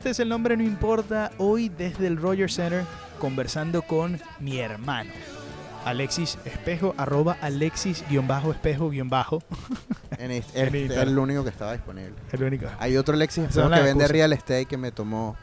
este es el nombre, no importa. Hoy desde el Roger Center conversando con mi hermano. Alexis Espejo, arroba Alexis-espejo-bajo. En este, este es el único que estaba disponible. El único. Hay otro Alexis Espejo que vende real estate que me tomó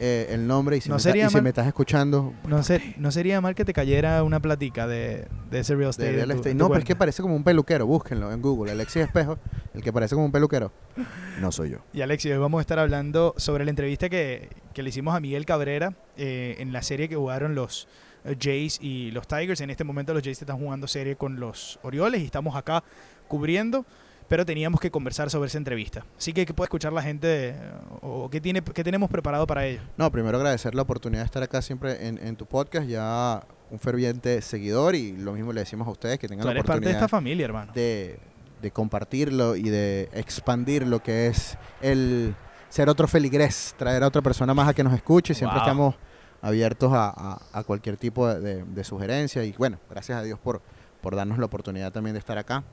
eh, el nombre y si, No me, ta- si estás escuchando No, sé, no sería mal que te cayera una platica de, de ese real estate. de real tu- tu No, pero es que parece como un peluquero. Búsquenlo en Google. Alexis Espejo, el que parece como un peluquero. No soy yo. Y Alexis, hoy vamos a estar hablando sobre la entrevista que, que le hicimos a Miguel Cabrera eh, en la serie que jugaron los eh, Jays y los Tigers. En este momento los Jays están jugando serie con los Orioles y estamos acá cubriendo, pero teníamos que conversar sobre esa entrevista. Así que, ¿qué puede escuchar la gente o qué, tiene, qué tenemos preparado para ello? No, primero agradecer la oportunidad de estar acá siempre en, en tu podcast. Ya un ferviente seguidor y lo mismo le decimos a ustedes que tengan Tú la eres parte de oportunidad esta familia, hermano. de, de compartirlo y de expandir lo que es el ser otro feligrés, traer a otra persona más a que nos escuche. Siempre Wow. estamos abiertos a, a- a cualquier tipo de, de- de sugerencia y bueno, gracias a Dios por, por darnos la oportunidad también de estar acá.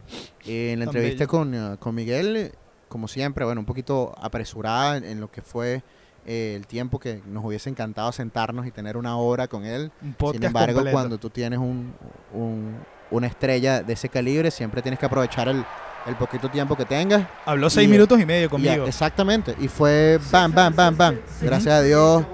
Eh, en la Tan entrevista con, eh, con Miguel, como siempre, bueno, un poquito apresurada en, en lo que fue eh, el tiempo que nos hubiese encantado sentarnos y tener una hora con él. Un Sin embargo, completo. cuando tú tienes un, un- una estrella de ese calibre, siempre tienes que aprovechar el, el poquito tiempo que tengas. Habló seis y- minutos y medio Y conmigo. ya- exactamente. Y fue bam, bam, bam, bam. Gracias a Dios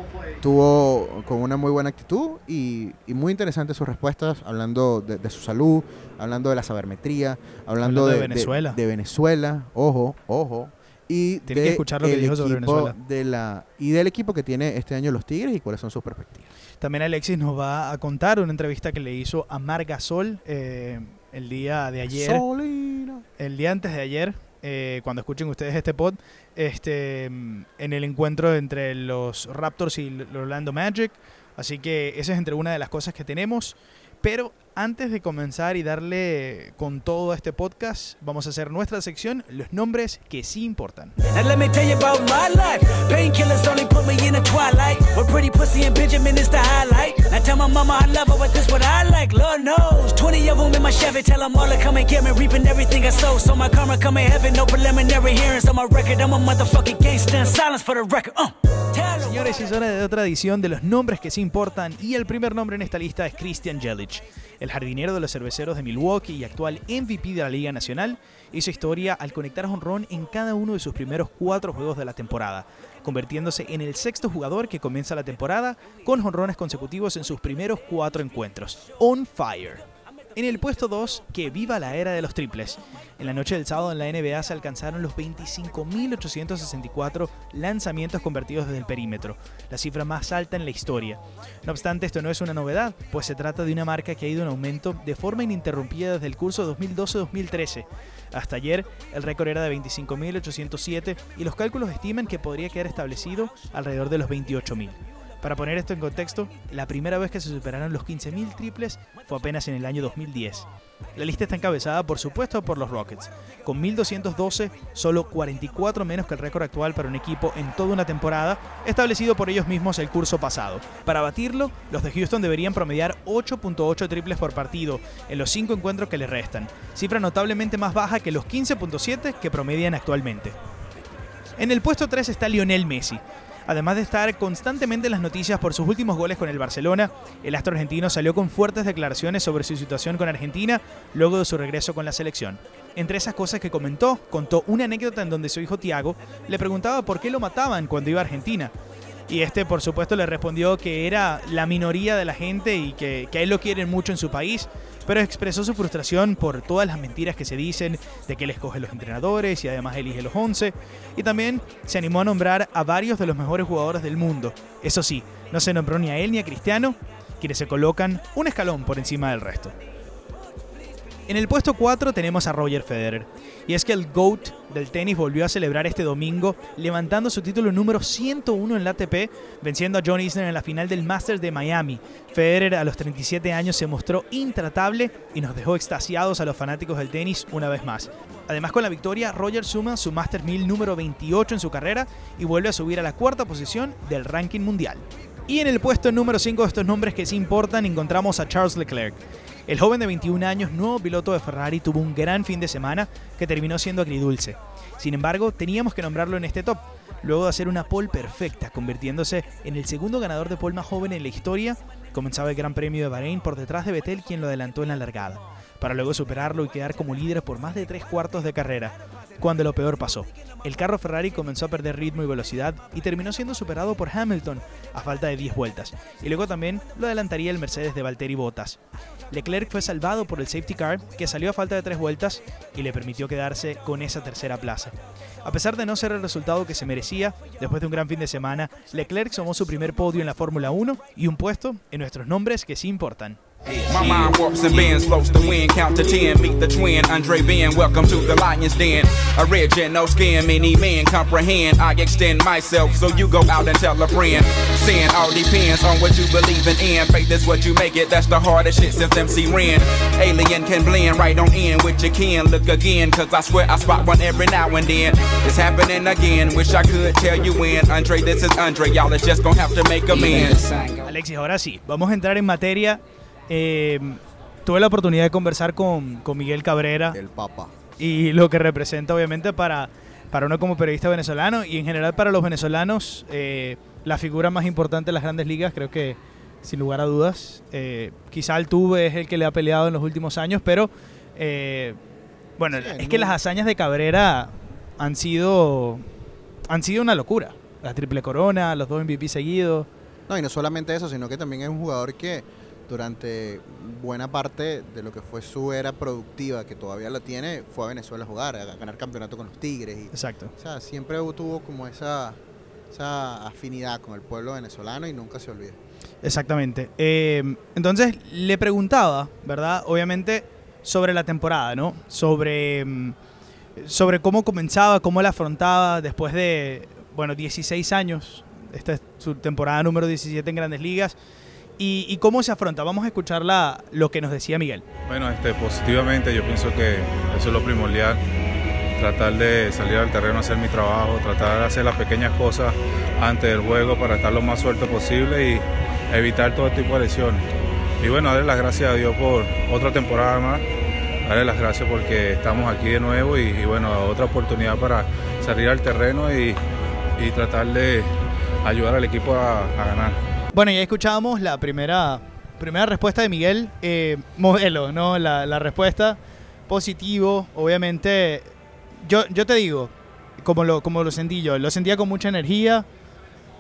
tuvo con una muy buena actitud y, y muy interesantes sus respuestas, hablando de, de su salud, hablando de la sabermetría, hablando, Hablando de de, Venezuela. de Venezuela, ojo, ojo. Y Tienen que escuchar lo que dijo sobre Venezuela. De la, y del equipo que tiene este año los Tigres y cuáles son sus perspectivas. También Alexis nos va a contar una entrevista que le hizo a Marga Sol eh, el día de ayer. Solina. el día antes de ayer, eh, cuando escuchen ustedes este pod, este, en el encuentro entre los Raptors y el Orlando Magic. Así que esa es entre una de las cosas que tenemos. Pero antes de comenzar y darle con todo a este podcast, vamos a hacer nuestra sección, los nombres que sí importan. Now let me tell you about my life. Painkillers only put me in the twilight. But pretty pussy and Benjamin is the highlight. I tell my mama I love her, but this what I like. Lord knows. 20 of them in my Chevy. Tell them all to come and get me. Reaping everything I sow. So my karma come in heaven. No preliminary hearings on my record. I'm a motherfucking gangster. in Silence for the record. Tell Señores, es hora de otra edición de los nombres que sí importan y el primer nombre en esta lista es Christian Jelic. El jardinero de los cerveceros de Milwaukee y actual MVP de la Liga Nacional hizo historia al conectar honrón en cada uno de sus primeros cuatro juegos de la temporada, convirtiéndose en el sexto jugador que comienza la temporada con honrones consecutivos en sus primeros cuatro encuentros. On fire. En el puesto 2, que viva la era de los triples. En la noche del sábado en la NBA se alcanzaron los 25.864 lanzamientos convertidos desde el perímetro, la cifra más alta en la historia. No obstante, esto no es una novedad, pues se trata de una marca que ha ido en aumento de forma ininterrumpida desde el curso 2012-2013. Hasta ayer, el récord era de 25.807 y los cálculos estiman que podría quedar establecido alrededor de los 28.000. Para poner esto en contexto, la primera vez que se superaron los 15.000 triples fue apenas en el año 2010. La lista está encabezada, por supuesto, por los Rockets, con 1.212, solo 44 menos que el récord actual para un equipo en toda una temporada, establecido por ellos mismos el curso pasado. Para batirlo, los de Houston deberían promediar 8.8 triples por partido en los 5 encuentros que les restan, cifra notablemente más baja que los 15.7 que promedian actualmente. En el puesto 3 está Lionel Messi. Además de estar constantemente en las noticias por sus últimos goles con el Barcelona, el astro argentino salió con fuertes declaraciones sobre su situación con Argentina luego de su regreso con la selección. Entre esas cosas que comentó, contó una anécdota en donde su hijo Tiago le preguntaba por qué lo mataban cuando iba a Argentina. Y este, por supuesto, le respondió que era la minoría de la gente y que, que a él lo quieren mucho en su país, pero expresó su frustración por todas las mentiras que se dicen de que él escoge los entrenadores y además elige los 11. Y también se animó a nombrar a varios de los mejores jugadores del mundo. Eso sí, no se nombró ni a él ni a Cristiano, quienes se colocan un escalón por encima del resto. En el puesto 4 tenemos a Roger Federer. Y es que el GOAT del tenis volvió a celebrar este domingo, levantando su título número 101 en la ATP, venciendo a John Isner en la final del Masters de Miami. Federer a los 37 años se mostró intratable y nos dejó extasiados a los fanáticos del tenis una vez más. Además con la victoria, Roger suma su Masters 1000 número 28 en su carrera y vuelve a subir a la cuarta posición del ranking mundial. Y en el puesto número 5 de estos nombres que sí importan encontramos a Charles Leclerc. El joven de 21 años, nuevo piloto de Ferrari, tuvo un gran fin de semana que terminó siendo agridulce. Sin embargo, teníamos que nombrarlo en este top, luego de hacer una pole perfecta, convirtiéndose en el segundo ganador de pole más joven en la historia. Comenzaba el Gran Premio de Bahrein por detrás de Vettel, quien lo adelantó en la largada, para luego superarlo y quedar como líder por más de tres cuartos de carrera cuando lo peor pasó. El carro Ferrari comenzó a perder ritmo y velocidad y terminó siendo superado por Hamilton a falta de 10 vueltas, y luego también lo adelantaría el Mercedes de Valtteri Bottas. Leclerc fue salvado por el safety car que salió a falta de 3 vueltas y le permitió quedarse con esa tercera plaza. A pesar de no ser el resultado que se merecía, después de un gran fin de semana, Leclerc sumó su primer podio en la Fórmula 1 y un puesto en nuestros nombres que sí importan. My mind warps and bends, floats the wind, count to ten, meet the twin, Andre Ben, welcome to the lion's den. Original skin, many men comprehend, I extend myself, so you go out and tell a friend. Sin all depends on what you believe in, faith is what you make it, that's the hardest shit since MC Ren. Alien can blend right on in with your kin, look again, cause I swear I spot one every now and then. It's happening again, wish I could tell you when, Andre, this is Andre, y'all is just gonna have to make amends. Alexis, ahora sí, vamos a entrar en materia eh, tuve la oportunidad de conversar con, con, Miguel Cabrera. El Papa. Y lo que representa obviamente para, para uno como periodista venezolano y en general para los venezolanos, eh, la figura más importante de las grandes ligas, creo que sin lugar a dudas. Eh, quizá el Tuve es el que le ha peleado en los últimos años, pero eh, bueno, sí, es no. que las hazañas de Cabrera han sido, han sido una locura. La triple corona, los dos MVP seguidos. No, y no solamente eso, sino que también es un jugador que durante buena parte de lo que fue su era productiva, que todavía la tiene, fue a Venezuela a jugar, a ganar campeonato con los Tigres. Y, Exacto. O sea, siempre tuvo como esa, esa afinidad con el pueblo venezolano y nunca se olvida. Exactamente. Eh, entonces le preguntaba, ¿verdad? Obviamente sobre la temporada, ¿no? Sobre, sobre cómo comenzaba, cómo la afrontaba después de, bueno, 16 años. Esta es su temporada número 17 en Grandes Ligas. ¿Y, cómo se afronta? Vamos a escuchar la, lo que nos decía Miguel. Bueno, este, positivamente yo pienso que eso es lo primordial, tratar de salir al terreno a hacer mi trabajo, tratar de hacer las pequeñas cosas antes del juego para estar lo más suelto posible y evitar todo tipo de lesiones. Y bueno, darle las gracias a Dios por otra temporada más, darle las gracias porque estamos aquí de nuevo y, bueno, otra oportunidad para salir al terreno y, y tratar de ayudar al equipo a ganar. Bueno, ya escuchábamos la primera, primera respuesta de Miguel, eh, modelo, ¿no? La, la, respuesta positivo, obviamente. Yo, yo te digo, como lo, como lo sentí yo, lo sentía con mucha energía,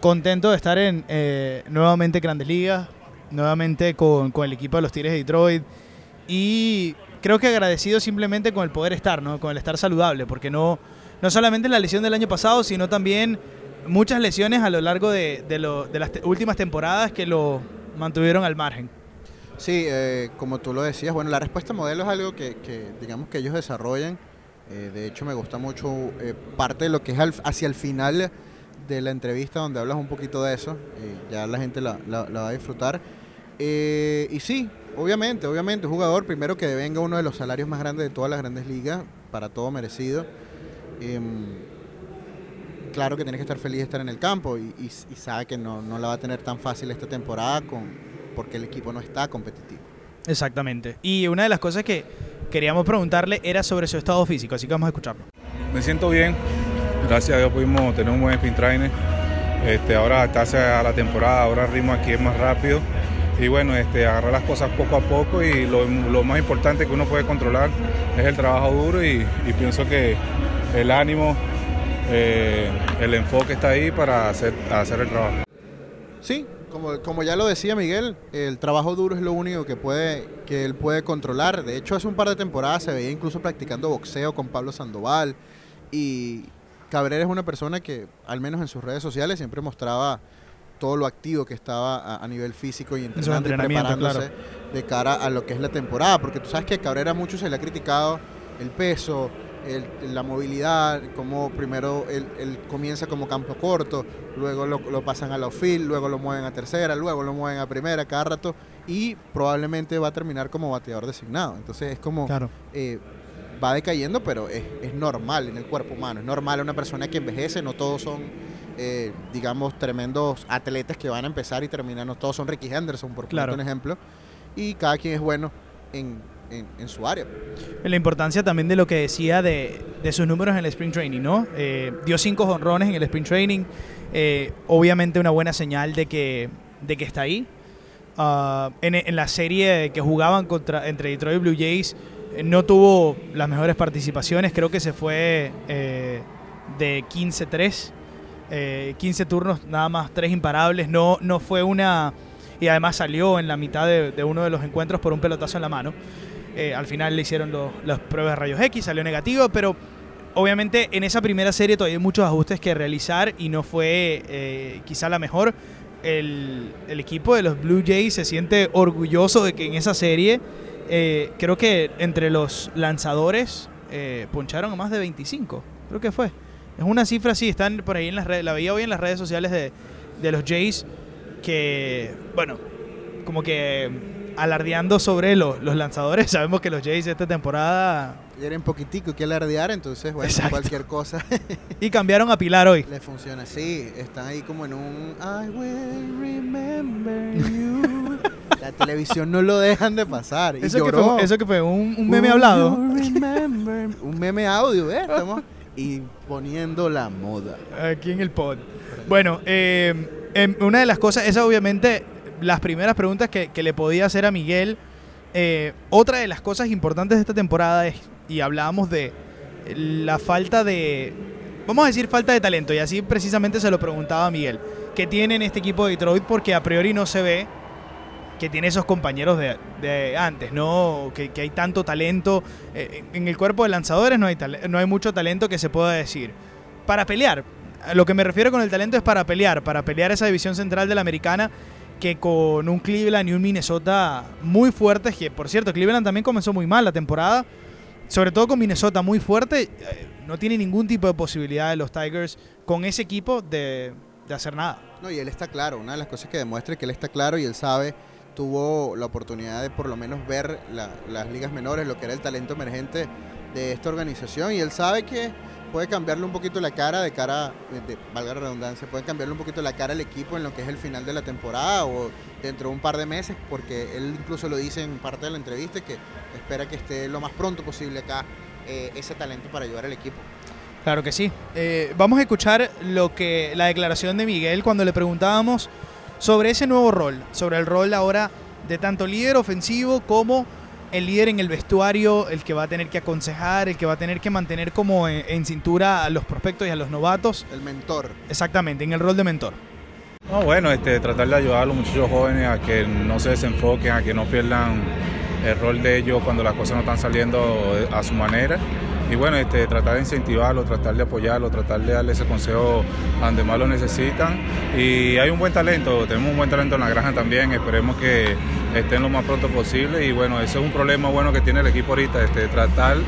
contento de estar en eh, nuevamente Grandes Ligas, nuevamente con, con, el equipo de los Tigres de Detroit y creo que agradecido simplemente con el poder estar, ¿no? Con el estar saludable, porque no, no solamente la lesión del año pasado, sino también muchas lesiones a lo largo de, de, lo, de las últimas temporadas que lo mantuvieron al margen. Sí, eh, como tú lo decías, bueno, la respuesta modelo es algo que, que digamos que ellos desarrollan. Eh, de hecho, me gusta mucho eh, parte de lo que es al, hacia el final de la entrevista donde hablas un poquito de eso. ya la gente la, la, va a disfrutar. y sí, obviamente, obviamente, un jugador primero que venga uno de los salarios más grandes de todas las grandes ligas, para todo merecido. Claro que tienes que estar feliz de estar en el campo y, y, y sabe que no, no, la va a tener tan fácil esta temporada con, porque el equipo no está competitivo. Exactamente. Y una de las cosas que queríamos preguntarle era sobre su estado físico, así que vamos a escucharlo. Me siento bien, gracias a Dios pudimos tener un buen spin trainer. Este, ahora adaptarse a la temporada, ahora el ritmo aquí es más rápido y bueno, este, agarrar las cosas poco a poco y lo, lo, más importante que uno puede controlar es el trabajo duro y, y pienso que el ánimo eh, el enfoque está ahí para hacer, hacer el trabajo. Sí, como, como, ya lo decía Miguel, el trabajo duro es lo único que, puede, que él puede controlar. De hecho, hace un par de temporadas se veía incluso practicando boxeo con Pablo Sandoval. Y Cabrera es una persona que, al menos en sus redes sociales, siempre mostraba todo lo activo que estaba a, a nivel físico y entrenando y preparándose claro. de cara a lo que es la temporada. Porque tú sabes que a Cabrera mucho se le ha criticado el peso, el, la movilidad, como primero él, él, comienza como campo corto, luego lo, lo pasan a la outfield, luego lo mueven a tercera, luego lo mueven a primera cada rato y probablemente va a terminar como bateador designado. Entonces es como claro. eh, va decayendo, pero es, es, normal en el cuerpo humano, es normal una persona que envejece, no todos son eh, digamos tremendos atletas que van a empezar y terminar, no todos son Ricky Henderson, por claro. un ejemplo, y cada quien es bueno en, en- en su área. La importancia también de lo que decía de, de sus números en el Spring Training, ¿no? Eh, dio cinco jonrones en el Spring Training. eh, obviamente una buena señal de que, de que está ahí. Ah, en, en la serie que jugaban contra, entre Detroit y Blue Jays eh, no tuvo las mejores participaciones. Creo que se fue eh, de 15-3. eh, 15 turnos, nada más 3 imparables. No, no fue una... Y además salió en la mitad de, de uno de los encuentros por un pelotazo en la mano. Eh, al final le hicieron los- las pruebas de rayos X, salió negativo, pero obviamente en esa primera serie todavía hay muchos ajustes que realizar y no fue eh, quizá la mejor. El, el equipo de los Blue Jays se siente orgulloso de que en esa serie, eh, creo que entre los lanzadores poncharon a más de 25, creo que fue. Es una cifra así, están por ahí en las redes, la veía hoy en las redes sociales de, de los Jays, que, bueno, como que alardeando sobre los, los lanzadores. Sabemos que los Jays esta temporada. Quieren poquitico que alardear, entonces, bueno, Exacto. cualquier cosa Y cambiaron a Pilar hoy. le funciona. Sí, están ahí como en un I will remember you. La televisión no lo dejan de pasar. Y Eso que, lloró. fue, eso que fue un, un meme hablado. Un meme audio, ¿eh? Estamos imponiendo la moda. Aquí en el pod. Bueno, eh, em, una de las cosas, esa obviamente, las primeras preguntas que, que le podía hacer a Miguel. eh, otra de las cosas importantes de esta temporada es, y hablábamos de la falta de, vamos a decir falta de talento, y así precisamente se lo preguntaba a Miguel, ¿qué tiene en este equipo de Detroit? Porque a priori no se ve que tiene esos compañeros de, antes, ¿no? Que, que hay tanto talento. Eh, en el cuerpo de lanzadores no hay, no hay mucho talento que se pueda decir. Para pelear, lo que me refiero con el talento es para pelear, para pelear esa división central de la americana que con un Cleveland y un Minnesota muy fuertes, que por cierto, Cleveland también comenzó muy mal la temporada, sobre todo con Minnesota muy fuerte, eh, no tiene ningún tipo de posibilidad de los Tigers con ese equipo de, de hacer nada. No, y él está claro. Una de las cosas que demuestra es que él está claro y él sabe, tuvo la oportunidad de por lo menos ver la- las ligas menores, lo que era el talento emergente de esta organización. Y él sabe que puede cambiarle un poquito la cara de cara, de, valga la redundancia, puede cambiarle un poquito la cara al equipo en lo que es el final de la temporada o dentro de un par de meses, porque él incluso lo dice en parte de la entrevista que espera que esté lo más pronto posible acá eh, ese talento para ayudar al equipo. Claro que sí. Eh, vamos a escuchar lo que la declaración de Miguel cuando le preguntábamos sobre ese nuevo rol, sobre el rol ahora de tanto líder ofensivo como el líder en el vestuario, el que va a tener que aconsejar, el que va a tener que mantener como en, en cintura a los prospectos y a los novatos. El mentor. Exactamente, en el rol de mentor. No, bueno, este, tratar de ayudar a los muchachos jóvenes a que no se desenfoquen, a que no pierdan el rol de ellos cuando las cosas no están saliendo a su manera. Y bueno, este, tratar de incentivarlo, tratar de apoyarlo, tratar de darle ese consejo a donde más lo necesitan. Y hay un buen talento, tenemos un buen talento en la granja también, esperemos que estén lo más pronto posible. Y bueno, ese es un problema bueno que tiene el equipo ahorita, este, tratar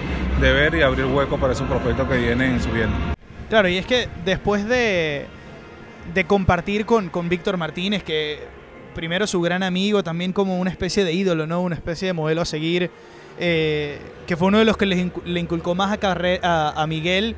de ver y abrir hueco para esos prospectos que vienen subiendo. Claro, y es que después de, de compartir con, con Víctor Martínez, que primero su gran amigo, también como una especie de ídolo, ¿no? Una especie de modelo a seguir, eh, que fue uno de los que les le inculcó más a, Carre- a, a Miguel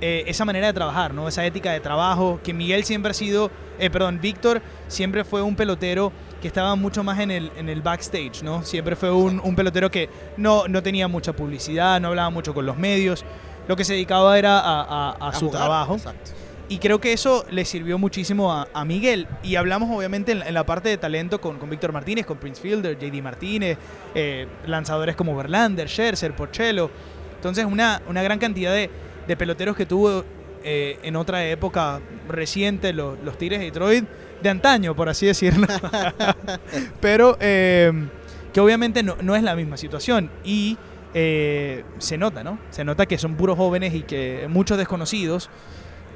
eh, esa manera de trabajar, ¿no? Esa ética de trabajo, que Miguel siempre ha sido, eh, perdón, Víctor siempre fue un pelotero que estaba mucho más en el, en el backstage, ¿no? Siempre fue un, un pelotero que no, no tenía mucha publicidad, no hablaba mucho con los medios, lo que se dedicaba era a, a- a A su jugar, trabajo. Exacto. Y creo que eso le sirvió muchísimo a, a Miguel. Y hablamos obviamente en, la- en la parte de talento con, con Víctor Martínez, con Prince Fielder, JD Martínez, eh, lanzadores como Verlander, Scherzer, Porcello. Entonces una, una gran cantidad de, de peloteros que tuvo eh, en otra época reciente los, los Tigres de Detroit, de antaño, por así decirlo. Pero eh, que obviamente no, no es la misma situación. Y eh, se nota, ¿no? Se nota que son puros jóvenes y que muchos desconocidos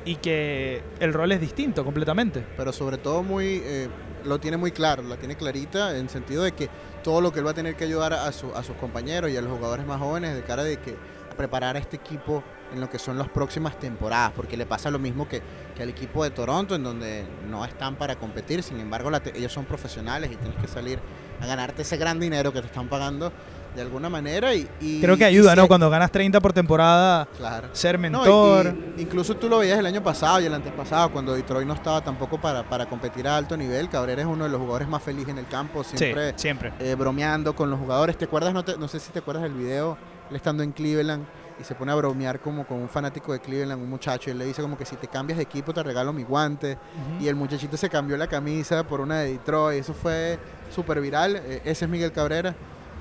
y que el rol es distinto completamente. pero sobre todo muy eh, lo tiene muy claro, la tiene clarita en el sentido de que todo lo que él va a tener que ayudar a, su- a sus compañeros y a los jugadores más jóvenes de cara de que a preparar a este equipo en lo que son las próximas temporadas, porque le pasa lo mismo que, que al equipo de Toronto, en donde no están para competir, sin embargo la ellos son profesionales y tienes que salir a ganarte ese gran dinero que te están pagando de alguna manera. Y, y- Creo que ayuda, ¿no? Cuando ganas 30 por temporada, Claro. ser No, y- mentor. y incluso tú lo veías el año pasado y el antepasado, cuando Detroit no estaba tampoco para, para competir a alto nivel. Cabrera es uno de los jugadores más felices en el campo, siempre sí, siempre. eh, bromeando con los jugadores. ¿Te acuerdas? No, te- no sé si te acuerdas del video, él estando en Cleveland y se pone a bromear como con un fanático de Cleveland, un muchacho, y él le dice como que si te cambias de equipo te regalo mi guante. Y el muchachito se cambió la camisa por una de Detroit. Eso fue súper viral. Eh, ese es Miguel Cabrera.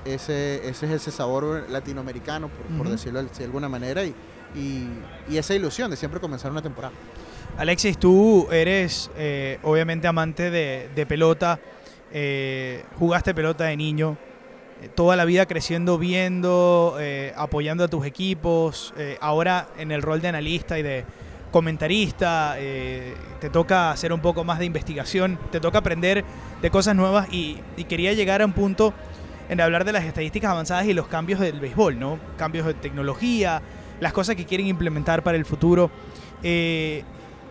Ese, ese es ese sabor latinoamericano, por, por Ujú. decirlo de de alguna manera. Y, y, y esa ilusión de siempre comenzar una temporada. Alexis, tú eres eh, obviamente amante de, de pelota, eh, jugaste pelota de niño, eh, toda la vida creciendo, viendo, apoyando a tus equipos, ahora en el rol de analista y de comentarista, te toca hacer un poco más de investigación, te toca aprender de cosas nuevas y, y quería llegar a un punto en hablar de las estadísticas avanzadas y los cambios del béisbol, ¿no? Cambios de tecnología, las cosas que quieren implementar para el futuro. Eh,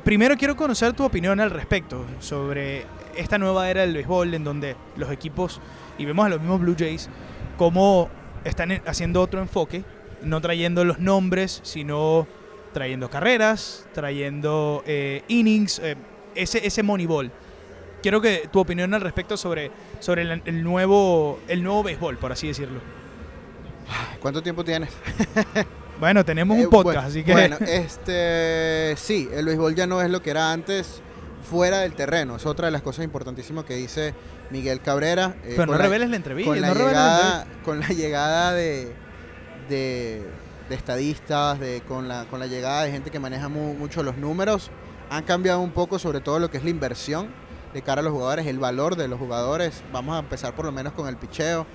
primero quiero conocer tu opinión al respecto sobre esta nueva era del béisbol en donde los equipos, y vemos a los mismos Blue Jays, cómo están en- haciendo otro enfoque, no trayendo los nombres, sino trayendo carreras, trayendo eh, innings, eh, ese, ese moneyball. Quiero que tu opinión al respecto sobre, sobre el, el nuevo, el nuevo béisbol, por así decirlo. ¿Cuánto tiempo tienes? Bueno, tenemos Eh, un podcast, bueno, así que... Bueno, este, sí, el béisbol ya no es lo que era antes fuera del terreno. Es otra de las cosas importantísimas que dice Miguel Cabrera. eh, pero no la- reveles la entrevista. con la, no reveles la llegada, con la llegada de, de, de estadistas, de, con, la, con la llegada de gente que maneja mu- mucho los números, han cambiado un poco sobre todo lo que es la inversión de cara a los jugadores, el valor de los jugadores. Vamos a empezar por lo menos con el picheo.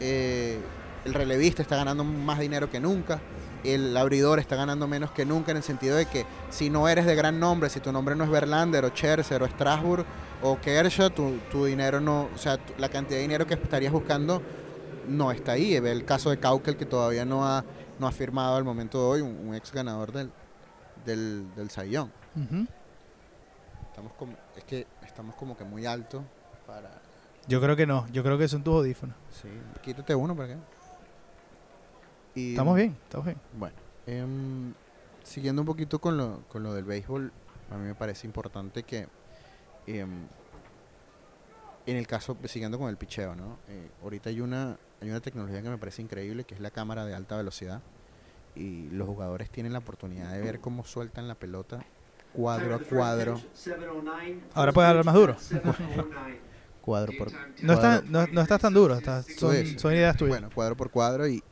Eh, el relevista está ganando más dinero que nunca. El abridor está ganando menos que nunca en el sentido de que si no eres de gran nombre, si tu nombre no es Verlander o Scherzer o Strasburg o Kershaw, tu, tu dinero no, o sea, la cantidad de dinero que estarías buscando no está ahí. Ve el caso de Caukel que todavía no ha, no ha firmado al momento de hoy, un, un ex ganador del, del, del. Ujú. Estamos como, estamos como que muy alto para... Yo creo que no, yo creo que son tus audífonos. Sí, quítate uno para qué. Y, Estamos bien, estamos bien. Bueno, em, siguiendo un poquito con lo, con lo del béisbol, a mí me parece importante que em, en el caso, siguiendo con el picheo, ¿no? Eh, ahorita hay una, hay una tecnología que me parece increíble, que es la cámara de alta velocidad. Y los jugadores tienen la oportunidad de ver cómo sueltan la pelota cuadro a cuadro, Ahora puedes hablar más duro. cuadro por No, cuadro- está, no, no estás tan duro, estás- son, son ideas tuyas. Bueno, cuadro por cuadro y,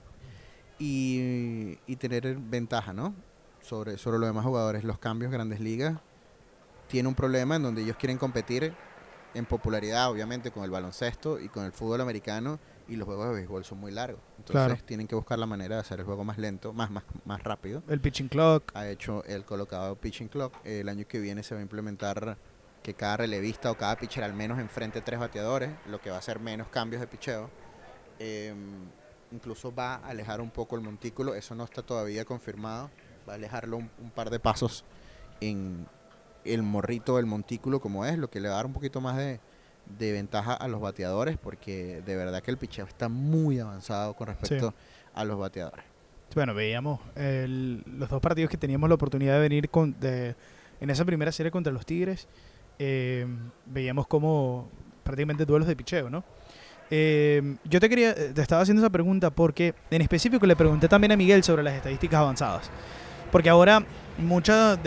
y, y tener ventaja, ¿no? Sobre, sobre los demás jugadores. Los cambios Grandes Ligas tiene un problema en donde ellos quieren competir en popularidad, obviamente, con el baloncesto y con el fútbol americano y los juegos de béisbol son muy largos. Entonces Claro. tienen que buscar la manera de hacer el juego más lento, más, más, más rápido. El pitching clock. Ha hecho el colocado pitching clock. El año que viene se va a implementar que cada relevista o cada pitcher al menos enfrente tres bateadores, lo que va a hacer menos cambios de picheo. Eh, incluso va a alejar un poco el montículo, eso no está todavía confirmado. Va a alejarlo un, un par de pasos en el morrito del montículo como es, lo que le va a dar un poquito más de, de ventaja a los bateadores, porque de verdad que el picheo está muy avanzado con respecto a los bateadores. Bueno, veíamos los dos partidos que teníamos la oportunidad de venir con, de- en esa primera serie contra los Tigres. eh, veíamos como prácticamente duelos de picheo, ¿no? Eh, yo te quería, te estaba haciendo esa pregunta porque en específico le pregunté también a Miguel sobre las estadísticas avanzadas. Porque ahora muchas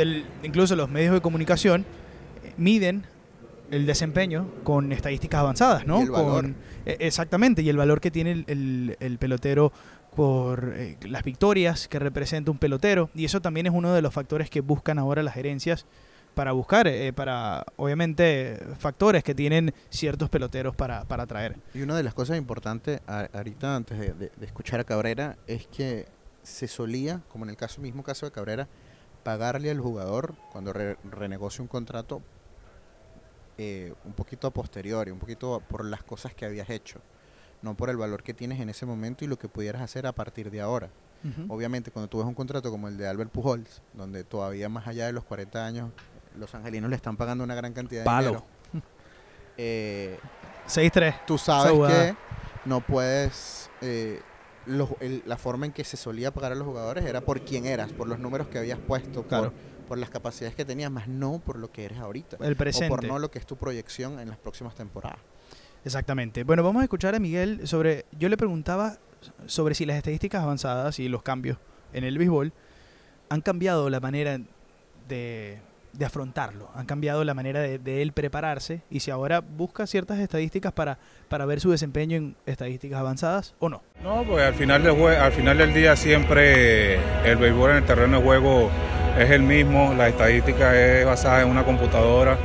incluso los medios de comunicación eh, miden el desempeño con estadísticas avanzadas, ¿no? Y el valor. Con- eh, exactamente, y el valor que tiene el, el- el pelotero por eh, las victorias que representa un pelotero. Y eso también es uno de los factores que buscan ahora las gerencias para buscar, eh, para obviamente factores que tienen ciertos peloteros para, para atraer. Y una de las cosas importantes a- ahorita antes de, de- de escuchar a Cabrera es que se solía, como en el caso mismo caso de Cabrera, pagarle al jugador cuando re- renegocia un contrato eh, un poquito a posteriori, un poquito por las cosas que habías hecho, no por el valor que tienes en ese momento y lo que pudieras hacer a partir de ahora. Obviamente, cuando tú ves un contrato como el de Albert Pujols, donde todavía más allá de los 40 años, los angelinos le están pagando una gran cantidad de Palo. dinero. eh, 6-3. tú sabes que no puedes eh, los- el- la forma en que se solía pagar a los jugadores era por quién eras, por los números que habías puesto, Claro. por, por las capacidades que tenías, más no por lo que eres ahorita. El O por presente. no lo que es tu proyección en las próximas temporadas. Exactamente. Bueno, vamos a escuchar a Miguel sobre. Yo le preguntaba sobre si las estadísticas avanzadas y los cambios en el béisbol han cambiado la manera de, de afrontarlo, han cambiado la manera de, él prepararse y si ahora busca ciertas estadísticas para, para ver su desempeño en estadísticas avanzadas o no. No, pues al final, del jue- al final del día siempre el béisbol en el terreno de juego es el mismo, la estadística es basada en una computadora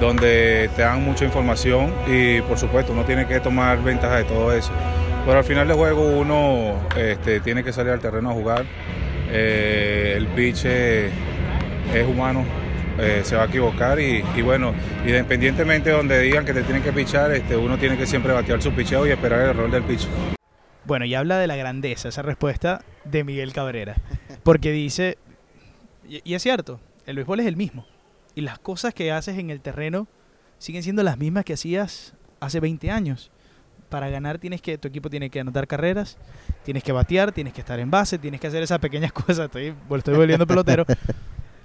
donde te dan mucha información y por supuesto uno tiene que tomar ventaja de todo eso. Pero al final del juego uno este, tiene que salir al terreno a jugar. Eh, el pitch es humano, eh, se va a equivocar y, y bueno, independientemente de donde digan que te tienen que pichar, este, uno tiene que siempre batear su picheo y esperar el error del pitch. Bueno, y habla de la grandeza, esa respuesta de Miguel Cabrera. Porque dice, y, es cierto, el béisbol es el mismo. Y las cosas que haces en el terreno siguen siendo las mismas que hacías hace 20 años. Para ganar tienes que, tu equipo tiene que anotar carreras, tienes que batear, tienes que estar en base, tienes que hacer esas pequeñas cosas. Estoy, estoy volviendo pelotero.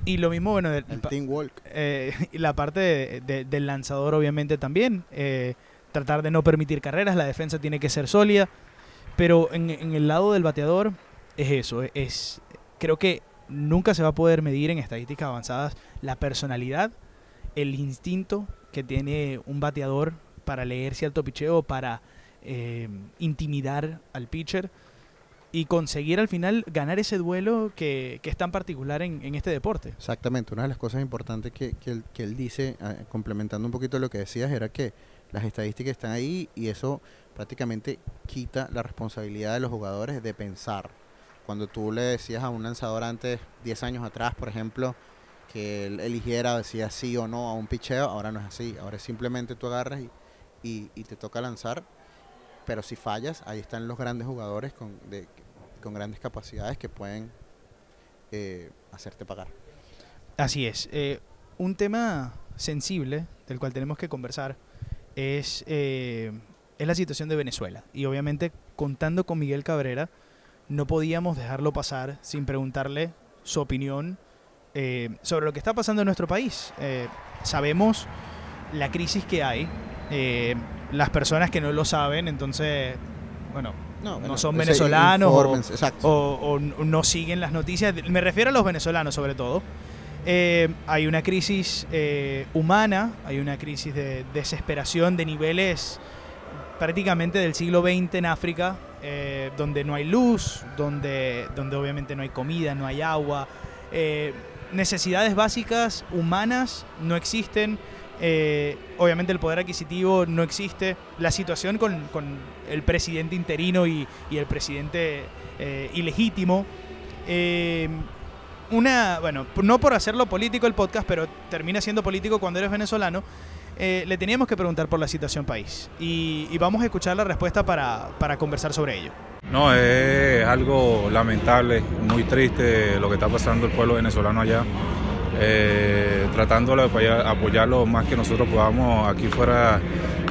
Y lo mismo, bueno, del- El team walk. eh, y la parte de- de- del lanzador obviamente también. eh, tratar de no permitir carreras, la defensa tiene que ser sólida. Pero en, en el lado del bateador es eso, es creo que nunca se va a poder medir en estadísticas avanzadas la personalidad, el instinto que tiene un bateador para leer cierto picheo, para eh, intimidar al pitcher y conseguir al final ganar ese duelo que, que es tan particular en, en este deporte. Exactamente, una de las cosas importantes que, que él, dice, ah, complementando un poquito lo que decías, era que las estadísticas están ahí y eso prácticamente quita la responsabilidad de los jugadores de pensar. Cuando tú le decías a un lanzador antes, 10 años atrás, por ejemplo, que él eligiera, decía sí o no a un picheo, ahora no es así. Ahora simplemente tú agarras y, y, y te toca lanzar, pero si fallas, ahí están los grandes jugadores con, de, con grandes capacidades que pueden eh, hacerte pagar. Así es. Eh, un tema sensible del cual tenemos que conversar es, eh, es la situación de Venezuela. Y obviamente, contando con Miguel Cabrera, no podíamos dejarlo pasar sin preguntarle su opinión eh, sobre lo que está pasando en nuestro país. Sabemos la crisis que hay. las personas que no lo saben, entonces, bueno, no son ese venezolanos o- no siguen las noticias. Me refiero a los venezolanos sobre todo. Eh, hay una crisis eh, humana, hay una crisis de desesperación de niveles prácticamente del siglo XX en África, eh, donde no hay luz, donde, donde obviamente no hay comida, no hay agua. necesidades básicas humanas no existen. Eh, obviamente el poder adquisitivo no existe. La situación con, con el presidente interino y, y el presidente eh, ilegítimo. Eh, una, bueno, no por hacerlo político el podcast, pero termina siendo político cuando eres venezolano. eh, le teníamos que preguntar por la situación país. Y, y vamos a escuchar la respuesta para, para conversar sobre ello. No, es algo lamentable, muy triste lo que está pasando el pueblo venezolano allá. Eh, tratando de apoyar, apoyar lo más que nosotros podamos aquí fuera,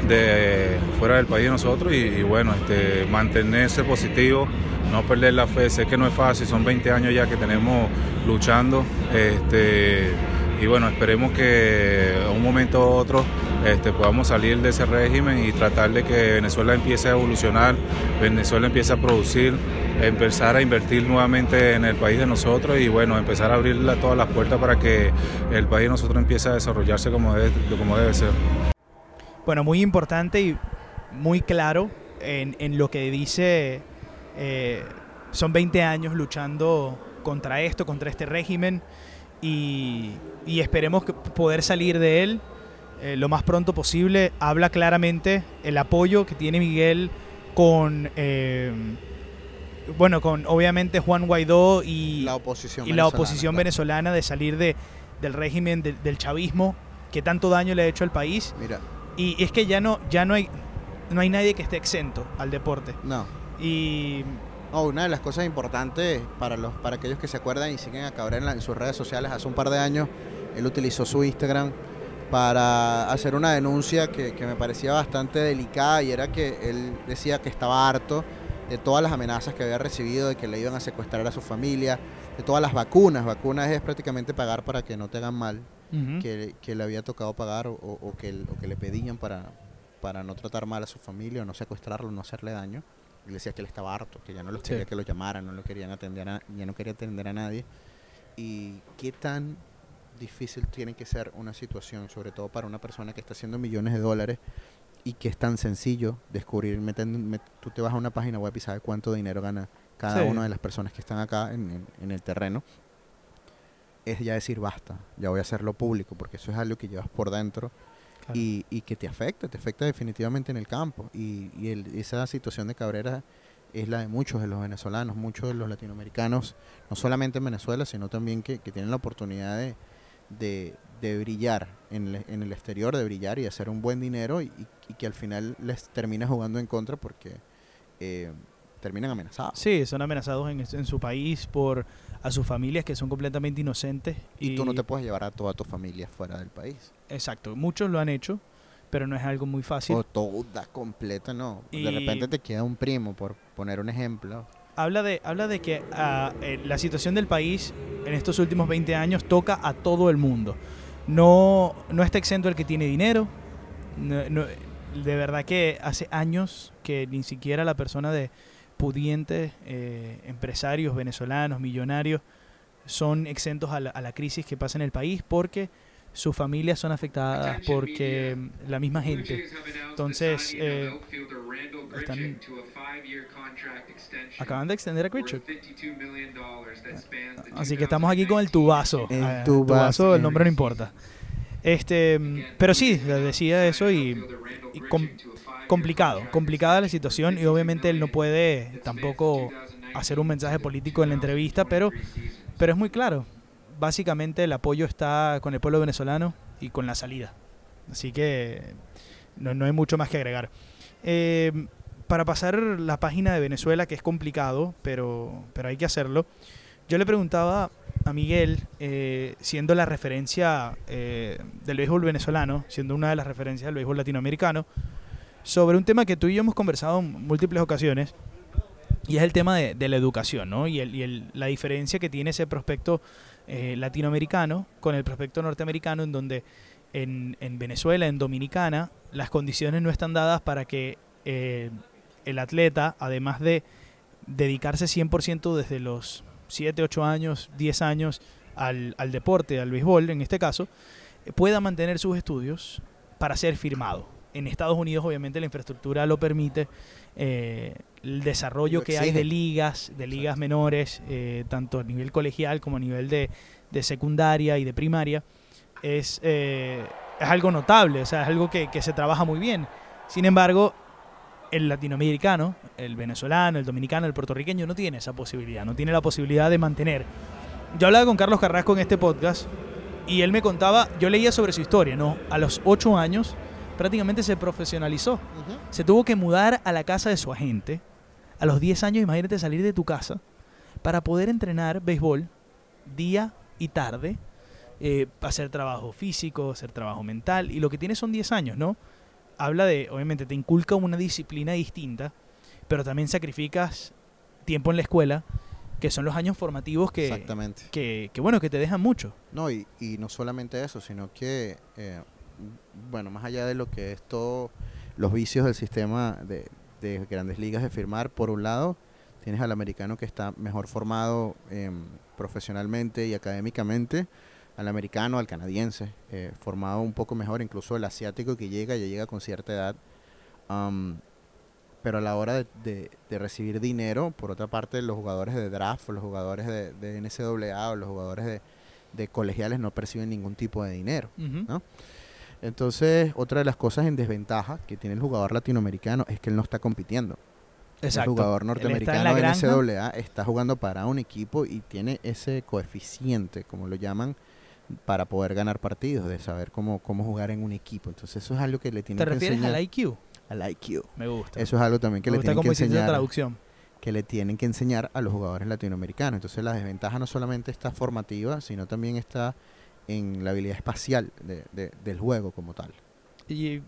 de, fuera del país nosotros y, bueno, este, mantenerse positivo, no perder la fe. Sé que no es fácil, son 20 años ya que tenemos luchando. Este, y bueno, esperemos que un momento u otro este, podamos salir de ese régimen y tratar de que Venezuela empiece a evolucionar, Venezuela empiece a producir, empezar a invertir nuevamente en el país de nosotros y bueno, empezar a abrir todas las puertas para que el país de nosotros empiece a desarrollarse como debe, como debe ser. Bueno, muy importante y muy claro en, en lo que dice. eh, son 20 años luchando contra esto, contra este régimen y, y esperemos que poder salir de él eh, lo más pronto posible. Habla claramente el apoyo que tiene Miguel con, eh, bueno, con obviamente Juan Guaidó y la oposición y la venezolana, oposición claro. venezolana de salir de, del régimen de- del chavismo que tanto daño le ha hecho al país Mira, y, y es que ya no ya no hay no hay nadie que esté exento al deporte no. y No, una de las cosas importantes para los para aquellos que se acuerdan y siguen a Cabrera en, la- en sus redes sociales, hace un par de años él utilizó su Instagram para hacer una denuncia que, que me parecía bastante delicada y era que él decía que estaba harto de todas las amenazas que había recibido, de que le iban a secuestrar a su familia, de todas las vacunas. Vacunas es prácticamente pagar para que no te hagan mal, que, que le había tocado pagar o, o- o que, o que le pedían para, para no tratar mal a su familia o no secuestrarlo, no hacerle daño. Y le decía que él estaba harto, que ya no los Sí. quería que lo llamaran, no lo querían atender, a, ya no quería atender a nadie. Y qué tan difícil tiene que ser una situación, sobre todo para una persona que está haciendo millones de dólares y que es tan sencillo descubrir, meten- met- tú te vas a una página web y sabes cuánto dinero gana cada Sí. una de las personas que están acá en, en- en el terreno. Es ya decir, basta, ya voy a hacerlo público, porque eso es algo que llevas por dentro Claro. y, y que te afecta, te afecta definitivamente en el campo. Y, y el- esa situación de Cabrera es la de muchos de los venezolanos, muchos de los latinoamericanos, no solamente en Venezuela, sino también que, que tienen la oportunidad de, de, de brillar en el, en el exterior, de brillar y hacer un buen dinero y, y- y que al final les termina jugando en contra porque eh, terminan amenazados. Sí, son amenazados en, en su país por a sus familias que son completamente inocentes. Y tú no te puedes llevar a toda tu familia fuera del país. Exacto, muchos lo han hecho, pero no es algo muy fácil. O toda completa, no. Y- De repente te queda un primo, por poner un ejemplo. Habla de, habla de que ah, eh, la situación del país en estos últimos 20 años toca a todo el mundo. No, no está exento el que tiene dinero. No- no- de verdad que hace años que ni siquiera la persona de pudientes eh, empresarios venezolanos, millonarios, son exentos a la, a la crisis que pasa en el país porque sus familias son afectadas, porque la misma gente. Entonces, eh, están- acaban de extender a Critchuk. Así que estamos aquí con el tubazo. El Ah, tubazo, el nombre no importa. Este, mm, pero sí, decía eso y, y com- complicado, complicada la situación y obviamente él no puede tampoco hacer un mensaje político en la entrevista, pero, pero es muy claro. Básicamente el apoyo está con el pueblo venezolano y con la salida. Así que no, no hay mucho más que agregar. Eh, para pasar la página de Venezuela, que es complicado, pero, pero hay que hacerlo, yo le preguntaba a Miguel, eh, siendo la referencia eh, del béisbol venezolano, siendo una de las referencias del béisbol latinoamericano, sobre un tema que tú y yo hemos conversado en múltiples ocasiones, y es el tema de, la educación, ¿no? Y, y el- la diferencia que tiene ese prospecto eh, latinoamericano con el prospecto norteamericano, en donde en, en Venezuela, en Dominicana, las condiciones no están dadas para que eh, el atleta, además de dedicarse 100% desde los 7, 8 años, 10 años al, al deporte, al béisbol en este caso, eh, pueda mantener sus estudios para ser firmado. En Estados Unidos obviamente la infraestructura lo permite, eh, el desarrollo Lo que hay de ligas, de ligas menores, eh, tanto a nivel colegial como a nivel de, de secundaria y de primaria, es, eh, es algo notable, o sea, es algo que, que se trabaja muy bien. Sin embargo, el latinoamericano, el venezolano, el dominicano, el puertorriqueño no tiene esa posibilidad, no tiene la posibilidad de mantener. Yo hablaba con Carlos Carrasco en este podcast y él me contaba, yo leía sobre su historia, ¿no? A los 8 años prácticamente se profesionalizó. Se tuvo que mudar a la casa de su agente. A los 10 años, imagínate salir de tu casa para poder entrenar béisbol día y tarde, eh, hacer trabajo físico, hacer trabajo mental. Y lo que tiene son 10 años, ¿no? Habla de, obviamente, te inculca una disciplina distinta, pero también sacrificas tiempo en la escuela, que son los años formativos que, Exactamente. que, que, bueno, que te dejan mucho. No, y, y no solamente eso, sino que, eh, bueno, más allá de lo que es todo los vicios del sistema de, de grandes ligas de firmar, por un lado, tienes al americano que está mejor formado em, profesionalmente y académicamente, al americano, al canadiense, eh, formado un poco mejor, incluso el asiático que llega, ya llega con cierta edad. pero a la hora de, de- de recibir dinero, por otra parte, los jugadores de draft, los jugadores de, de NCAA o los jugadores de, de colegiales no perciben ningún tipo de dinero. ¿no? Entonces, otra de las cosas en desventaja que tiene el jugador latinoamericano es que él no está compitiendo. Exacto. El jugador en norteamericano de granja. NCAA está jugando para un equipo y tiene ese coeficiente, como lo llaman, para poder ganar partidos, de saber cómo, cómo jugar en un equipo. Entonces, eso es algo que le tienen ¿Te que refieres enseñar al IQ? al IQ. Me gusta. Eso es algo también que Me le tienen que enseñar traducción. que le tienen que enseñar a los jugadores latinoamericanos. Entonces la desventaja no solamente está formativa, sino también está en la habilidad espacial de- de- del juego como tal. Y,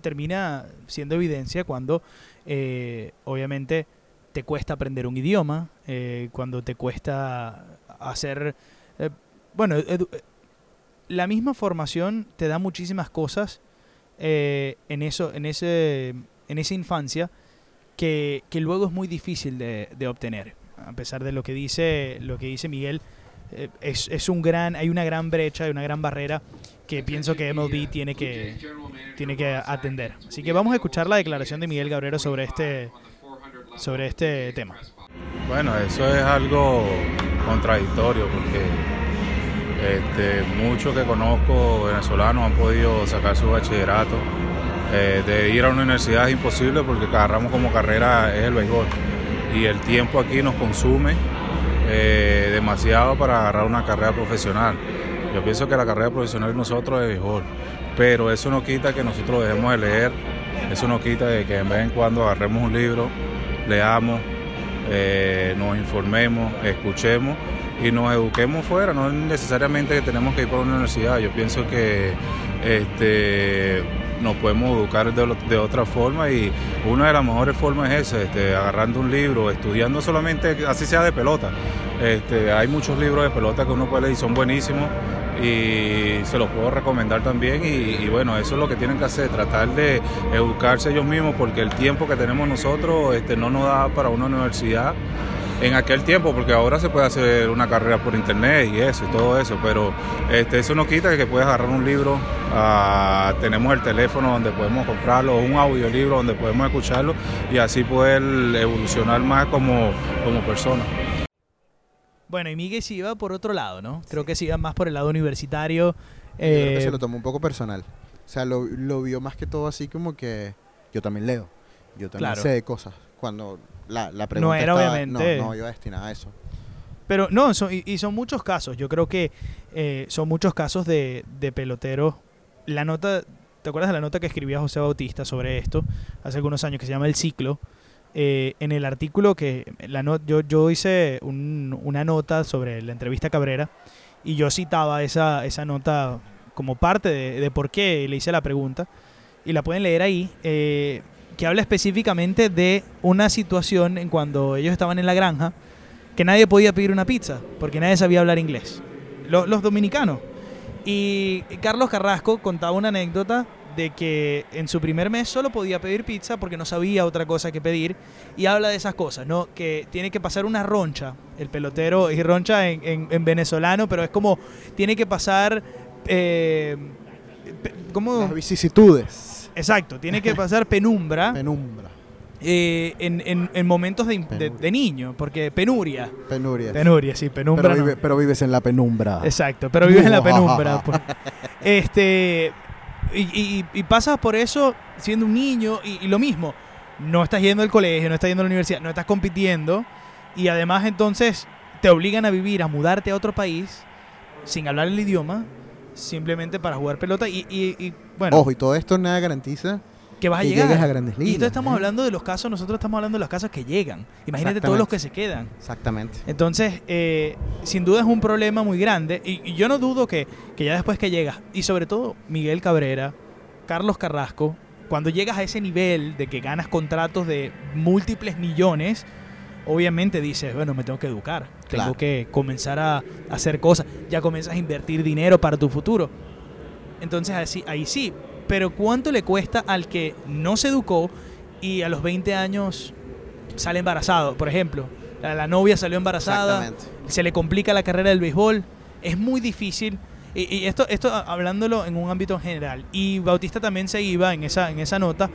termina siendo evidencia cuando, eh, obviamente, te cuesta aprender un idioma, eh, cuando te cuesta hacer... eh, bueno, la misma formación te da muchísimas cosas en, eso, en, ese, en esa infancia que, que luego es muy difícil de, de obtener. A pesar de lo que dice, lo que dice Miguel, eh, es, es un gran, hay una gran brecha, hay una gran barrera que pienso que MLB tiene que, tiene que atender. Así que vamos a escuchar la declaración de Miguel Cabrera sobre este, sobre este tema. Bueno, eso es algo contradictorio porque este, muchos que conozco venezolanos han podido sacar su bachillerato. Eh, de ir a una universidad es imposible porque agarramos como carrera es el béisbol. Y el tiempo aquí nos consume eh, demasiado para agarrar una carrera profesional. Yo pienso que la carrera profesional de nosotros es béisbol. Pero eso no quita que nosotros dejemos de leer. Eso no quita de que en vez en cuando agarremos un libro, leamos, eh, nos informemos, escuchemos y nos eduquemos fuera. No es necesariamente que tenemos que ir por una universidad. Yo pienso que este, nos podemos educar de, de otra forma y una de las mejores formas es esa, este, agarrando un libro, estudiando solamente, así sea de pelota. Este, hay muchos libros de pelota que uno puede leer y son buenísimos y se los puedo recomendar también y, y bueno, eso es lo que tienen que hacer, tratar de educarse ellos mismos porque el tiempo que tenemos nosotros este, no nos da para una universidad en aquel tiempo, porque ahora se puede hacer una carrera por internet y eso y todo eso, pero este, eso no quita que puedes agarrar un libro, ah, tenemos el teléfono donde podemos comprarlo, o un audiolibro donde podemos escucharlo y así poder evolucionar más como, como persona. Bueno, y Miguel se iba por otro lado, ¿no? Creo que se iba más por el lado universitario. Yo creo que Eh, se lo tomó un poco personal. O sea, lo, lo vio más que todo así como que yo también leo. Yo también Claro. sé de cosas. Cuando la, la pregunta era estaba- obviamente- No, no iba destinada a eso. Pero no, son- y, y son muchos casos. Yo creo que eh, son muchos casos de, de peloteros. La nota, ¿te acuerdas de la nota que escribía José Bautista sobre esto hace algunos años que se llama El Ciclo? Eh, en el artículo que la no- yo, yo hice un- una nota sobre la entrevista a Cabrera y yo citaba esa, esa nota como parte de, de por qué le hice la pregunta y la pueden leer ahí, eh, que habla específicamente de una situación en cuando ellos estaban en la granja que nadie podía pedir una pizza porque nadie sabía hablar inglés. Lo- los dominicanos. Y Carlos Carrasco contaba una anécdota de que en su primer mes solo podía pedir pizza porque no sabía otra cosa que pedir y habla de esas cosas, ¿no? Que tiene que pasar una roncha, el pelotero, y roncha en, en- en venezolano, pero es como, tiene que pasar, eh, ¿cómo? Las vicisitudes. Exacto, tiene que pasar penumbra Penumbra. eh, en, en- en momentos de, de- niño, porque penuria. Penuria. Penuria, sí, penumbra. pero, no. vive- pero vives en la penumbra. Exacto, pero vives en la penumbra. pues. Este, y, y- y pasas por eso siendo un niño y, y lo mismo, no estás yendo al colegio, no estás yendo a la universidad, no estás compitiendo y además entonces te obligan a vivir, a mudarte a otro país sin hablar el idioma, simplemente para jugar pelota y, y- y, bueno, Ojo, y todo esto nada garantiza que vas a que llegar. llegues a grandes y ligas. esto estamos ¿eh? hablando de los casos, nosotros estamos hablando de los casos que llegan. Imagínate todos los que se quedan. Exactamente. Entonces, eh, sin duda es un problema muy grande y, y yo no dudo que, que ya después que llegas, y sobre todo Miguel Cabrera, Carlos Carrasco, cuando llegas a ese nivel de que ganas contratos de múltiples millones, obviamente dices, bueno, me tengo que educar, tengo que comenzar a, hacer cosas, ya comienzas a invertir dinero para tu futuro. Entonces, así, ahí sí, pero ¿cuánto le cuesta al que no se educó y a los 20 años sale embarazado? Por ejemplo, la, la novia salió embarazada, se le complica la carrera del béisbol, es muy difícil. Y, y esto, esto hablándolo en un ámbito general. Y Bautista también se iba en esa, en esa nota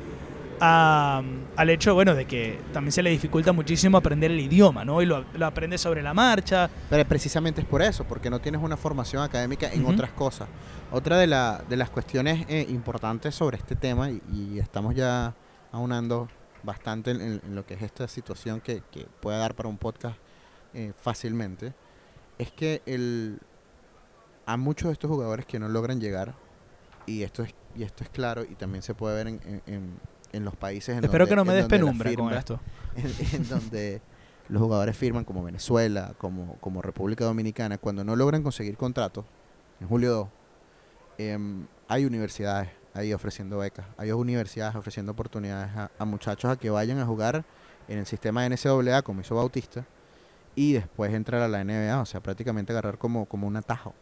a- al hecho, bueno, de que también se le dificulta muchísimo aprender el idioma, ¿no? Y lo, lo aprende sobre la marcha. Pero precisamente es por eso, porque no tienes una formación académica en otras cosas. Otra de, la, de las cuestiones eh, importantes sobre este tema, y, y estamos ya aunando bastante en, en- en lo que es esta situación que, que puede dar para un podcast eh, fácilmente, es que el, a muchos de estos jugadores que no logran llegar, y esto es, y esto es claro, y también se puede ver en, en- en- en los países en Espero donde- que no me en des donde la penumbra con esto. en, en donde los jugadores firman como Venezuela, como, como República Dominicana, cuando no logran conseguir contratos, en julio 2, em, hay universidades ahí ofreciendo becas, hay universidades ofreciendo oportunidades a, a muchachos a que vayan a jugar en el sistema de NCAA, como hizo Bautista, y después entrar a la NBA, o sea, prácticamente agarrar como, como un atajo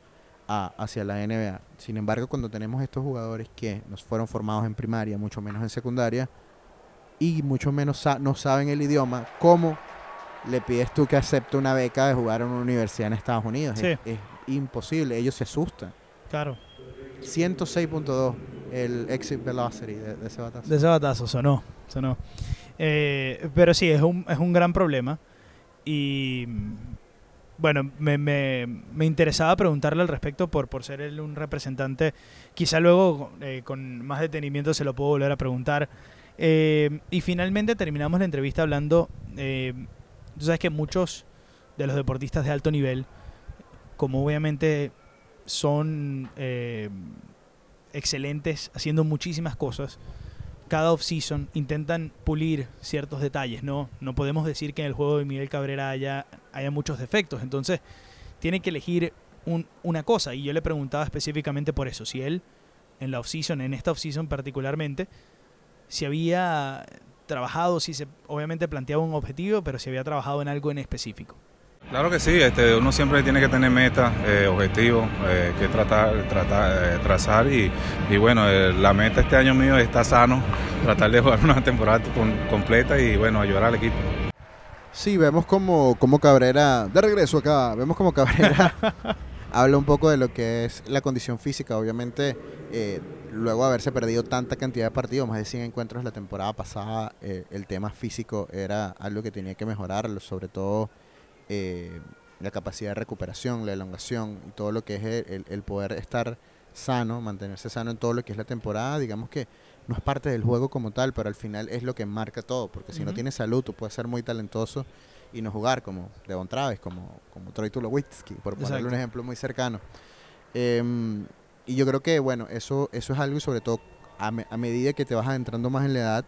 a- hacia la NBA. Sin embargo, cuando tenemos estos jugadores que nos fueron formados en primaria, mucho menos en secundaria, y mucho menos sa- no saben el idioma, ¿cómo le pides tú que acepte una beca de jugar en una universidad en Estados Unidos? Sí. Es, es imposible, ellos se asustan. Claro. 106.2 el exit velocity de, de ese batazo. De ese batazo, sonó, sonó. Eh, pero sí, es un, es un gran problema. Y bueno, me, me- me interesaba preguntarle al respecto por, por ser él un representante. Quizá luego eh, con más detenimiento se lo puedo volver a preguntar. Eh, y finalmente terminamos la entrevista hablando. eh, tú sabes que muchos de los deportistas de alto nivel, como obviamente son eh, excelentes haciendo muchísimas cosas, cada off-season intentan pulir ciertos detalles, ¿no? No podemos decir que en el juego de Miguel Cabrera haya, haya muchos defectos, entonces tiene que elegir un- una cosa, y yo le preguntaba específicamente por eso, si él en la off-season, en esta off-season particularmente, si había trabajado, si se obviamente planteaba un objetivo, pero si había trabajado en algo en específico. Claro que sí, este, uno siempre tiene que tener metas, eh, objetivos eh, que tratar, tratar eh, trazar y, y bueno, eh, la meta este año mío es estar sano, tratar de jugar una temporada con- completa y bueno, ayudar al equipo. Sí, vemos como, como Cabrera, de regreso acá, vemos como Cabrera habla un poco de lo que es la condición física. Obviamente, eh, luego de haberse perdido tanta cantidad de partidos, más de 100 encuentros la temporada pasada, el tema físico era algo que tenía que mejorar, sobre todo eh, la capacidad de recuperación, la elongación y todo lo que es el, poder estar sano, mantenerse sano en todo lo que es la temporada, digamos que no es parte del juego como tal, pero al final es lo que marca todo, porque si no tienes salud, tú puedes ser muy talentoso y no jugar como Devon Travis, como, como Troy Tulowitzki, por ponerle un ejemplo muy cercano. Em, y yo creo que, bueno, eso, eso es algo y sobre todo a, me- a medida que te vas adentrando más en la edad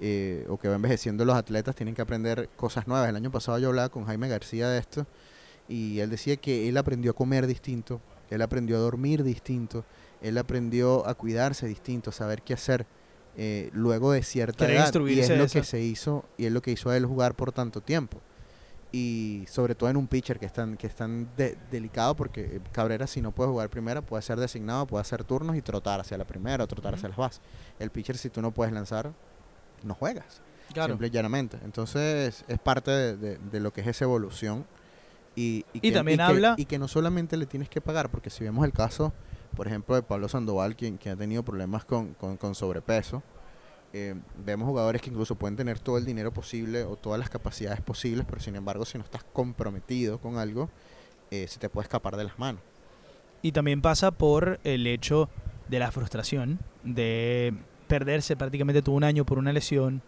eh, o que va envejeciendo los atletas, tienen que aprender cosas nuevas. El año pasado yo hablaba con Jaime García de esto y él decía que él aprendió a comer distinto, él aprendió a dormir distinto, él aprendió a cuidarse distinto, a saber qué hacer eh, luego de cierta edad. Y es lo eso. que se hizo y es lo que hizo a él jugar por tanto tiempo. Y sobre todo en un pitcher que es tan, que de- delicado porque eh, Cabrera si no puede jugar primera puede ser designado, puede hacer turnos y trotar hacia la primera o trotar hacia las bases. El pitcher si tú no puedes lanzar, no juegas simple y llanamente. Entonces es parte de, de- de lo que es esa evolución. Y, Y también habla- Y que no solamente le tienes que pagar, porque si vemos el caso, por ejemplo, de Pablo Sandoval, quien, quien ha tenido problemas con, con- con sobrepeso, eh, vemos jugadores que incluso pueden tener todo el dinero posible o todas las capacidades posibles, pero sin embargo, si no estás comprometido con algo, eh, se te puede escapar de las manos. Y también pasa por el hecho de la frustración, de perderse prácticamente todo un año por una lesión.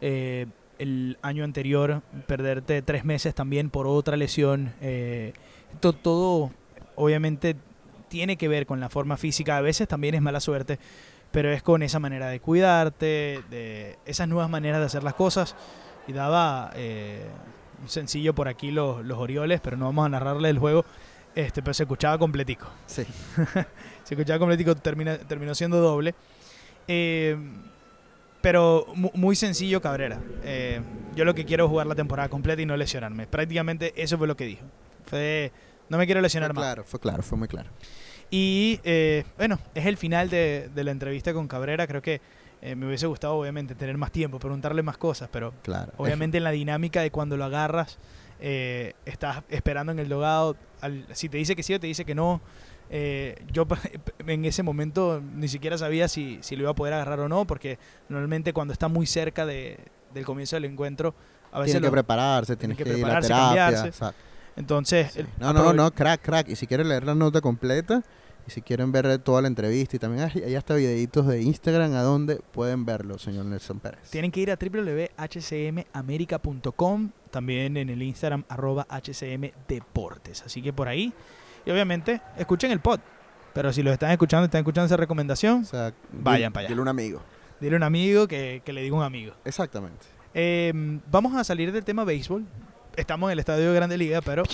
eh, el año anterior, perderte tres meses también por otra lesión. eh, to- todo, obviamente, tiene que ver con la forma física. A veces también es mala suerte, pero es con esa manera de cuidarte, de esas nuevas maneras de hacer las cosas. Y daba eh, un sencillo por aquí los, los Orioles, pero no vamos a narrarle el juego. Este, pero se escuchaba completico. Sí. Se escuchaba completico, termina, terminó siendo doble. Eh, pero mu- muy sencillo Cabrera. Eh, yo lo que quiero es jugar la temporada completa y no lesionarme. Prácticamente eso fue lo que dijo. Fue, no me quiero Fue lesionar más. claro, fue claro, fue muy claro. Y eh, bueno, es el final de, de la entrevista con Cabrera. Creo que eh, me hubiese gustado, obviamente, tener más tiempo, preguntarle más cosas, pero Claro. obviamente en la dinámica de cuando lo agarras, eh, estás esperando en el dogado. al- si te dice que sí o te dice que no. Eh, yo en ese momento ni siquiera sabía si, si lo iba a poder agarrar o no, porque normalmente cuando está muy cerca de, del comienzo del encuentro, a veces Tiene que prepararse, tiene que que, ir a terapia. exacto. entonces Sí. No, no, no, crack, crack. Y si quieren leer la nota completa, y si quieren ver toda la entrevista, y también hay, hay hasta videitos de Instagram a donde pueden verlo, señor Nelson Pérez. Tienen que ir a www.hcmamerica.com, también en el Instagram arroba hcmdeportes. Así que por ahí, y obviamente, escuchen el pod. Pero si lo están escuchando, están escuchando esa recomendación, O sea, Vayan para allá. Dile un amigo. dile a un amigo que, que le diga un amigo. Exactamente. Eh, vamos a salir del tema béisbol. Estamos en el estadio de Grande Liga, pero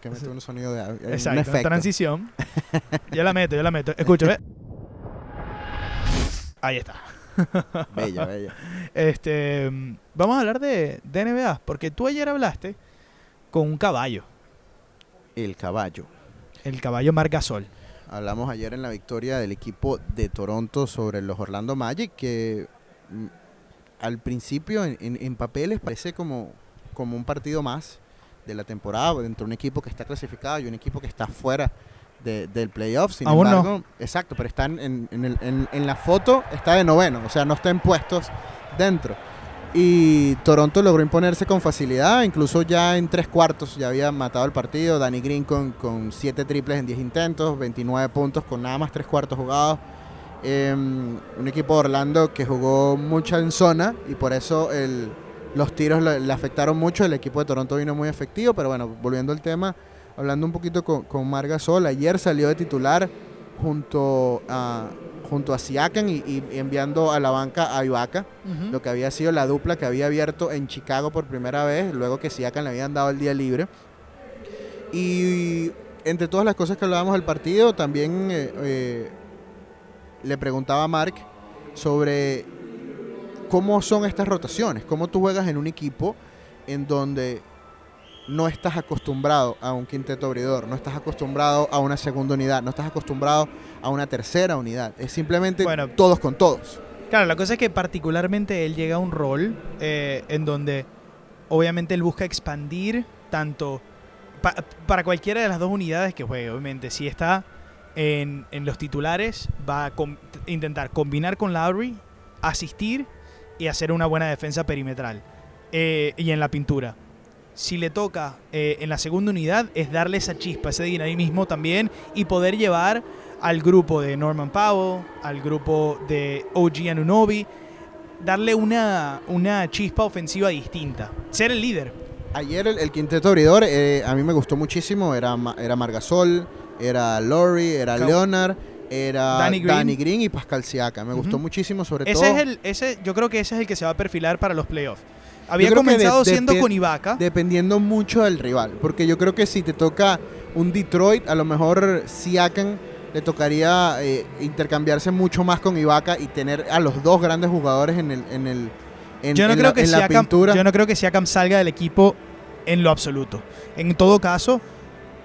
Que mete un sonido de un exacto, efecto. transición. yo la meto, yo la meto. Escucha, ve. Ahí está. bella, bella. Este, vamos a hablar de, de NBA, porque tú ayer hablaste con un caballo, El caballo. el caballo Margasol. Hablamos ayer en la victoria del equipo de Toronto sobre los Orlando Magic, que mm, al principio en, en- en papeles parece como, como un partido más de la temporada, dentro de un equipo que está clasificado y un equipo que está fuera de- del playoff. Sin Aún no. embargo, exacto, pero están en, en el- en- en la foto, está de noveno, o sea, no está en puestos dentro. Y Toronto logró imponerse con facilidad, incluso ya en tres cuartos ya había matado el partido. Danny Green con, con siete triples en 10 intentos, 29 puntos con nada más tres cuartos jugados. Eh, un equipo de Orlando que jugó mucho en zona y por eso los tiros le, le afectaron mucho. El equipo de Toronto vino muy efectivo, pero bueno, volviendo al tema, hablando un poquito con, con Marga Sol, ayer salió de titular junto a, junto a Siakam y, y enviando a la banca a Ibaka lo que había sido la dupla que había abierto en Chicago por primera vez, luego que Siakam le habían dado el día libre. Y entre todas las cosas que hablábamos del partido, también eh, eh, le preguntaba a Mark sobre cómo son estas rotaciones, cómo tú juegas en un equipo en donde no estás acostumbrado a un quinteto abridor, no estás acostumbrado a una segunda unidad, no estás acostumbrado a una tercera unidad. Es simplemente Bueno. todos con todos. Claro, la cosa es que particularmente él llega a un rol eh, en donde obviamente él busca expandir tanto pa- para cualquiera de las dos unidades que juegue. Obviamente, si está en, en los titulares, va a com- intentar combinar con Lowry, asistir y hacer una buena defensa perimetral. Eh, y en la pintura. Si le toca eh, en la segunda unidad, es darle esa chispa, ese dinamismo también y poder llevar al grupo de Norman Powell, al grupo de OG Anunobi, darle una, una chispa ofensiva distinta. Ser el líder. Ayer el, el quinteto abridor eh, a mí me gustó muchísimo. Era, era Margasol, era Laurie, era Leonard, era Danny Danny Green. Y Pascal Siakam. Me gustó muchísimo, sobre Ese todo. es el, ese, yo creo que ese es el que se va a perfilar para los playoffs. Había de- comenzado siendo con Ibaka. Dependiendo mucho del rival. Porque yo creo que si te toca un Detroit, a lo mejor Siakam le tocaría eh, intercambiarse mucho más con Ibaka y tener a los dos grandes jugadores en el en el en, yo, no en creo la, que en la pintura. yo no creo que Siakam salga del equipo en lo absoluto. En todo caso,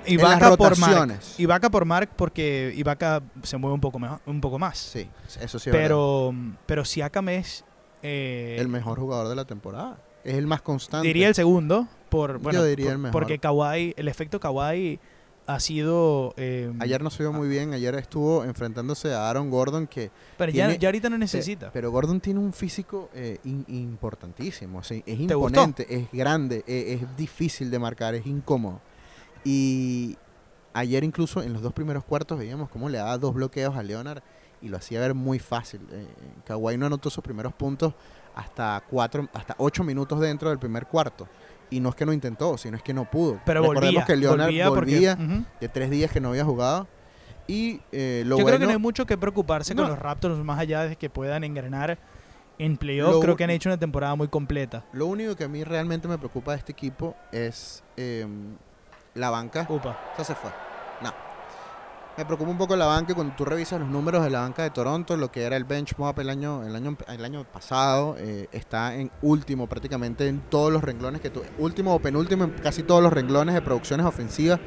Ibaka por Mark. Ibaka por Mark porque Ibaka se mueve un poco, mejor, un poco más. Sí, eso sí. verdad. pero, pero Siakam es... eh, el mejor jugador de la temporada. Es el más constante. Diría el segundo, por, bueno, Yo diría por- el mejor. porque Kawhi, el efecto Kawhi ha sido... eh, Ayer no se vio muy bien. Ayer estuvo enfrentándose a Aaron Gordon que pero ya, tiene- ya ahorita no necesita. Pero Gordon tiene un físico eh, in- importantísimo. o sea, es imponente, es grande, eh, es difícil de marcar, es incómodo. Y ayer incluso en los dos primeros cuartos veíamos cómo le daba dos bloqueos a Leonard y lo hacía ver muy fácil. Eh, Kawhi no anotó sus primeros puntos hasta cuatro, hasta ocho minutos dentro del primer cuarto. Y no es que no intentó, sino es que no pudo. pero Recordemos volvía. que Leonard volvía, volvía, porque, ujú. de tres días que no había jugado. Y eh, lo Yo creo que no hay mucho que preocuparse con los Raptors más allá de que puedan engranar en playoffs. Creo que han hecho una temporada muy completa. Lo único que a mí realmente me preocupa de este equipo es eh, la banca. Upa. Esa se fue. No. Me preocupa un poco la banca. Cuando tú revisas los números de la banca de Toronto, lo que era el benchmark el año, el año, el año pasado, eh, está en último prácticamente en todos los renglones que tu, último o penúltimo en casi todos los renglones de producciones ofensivas.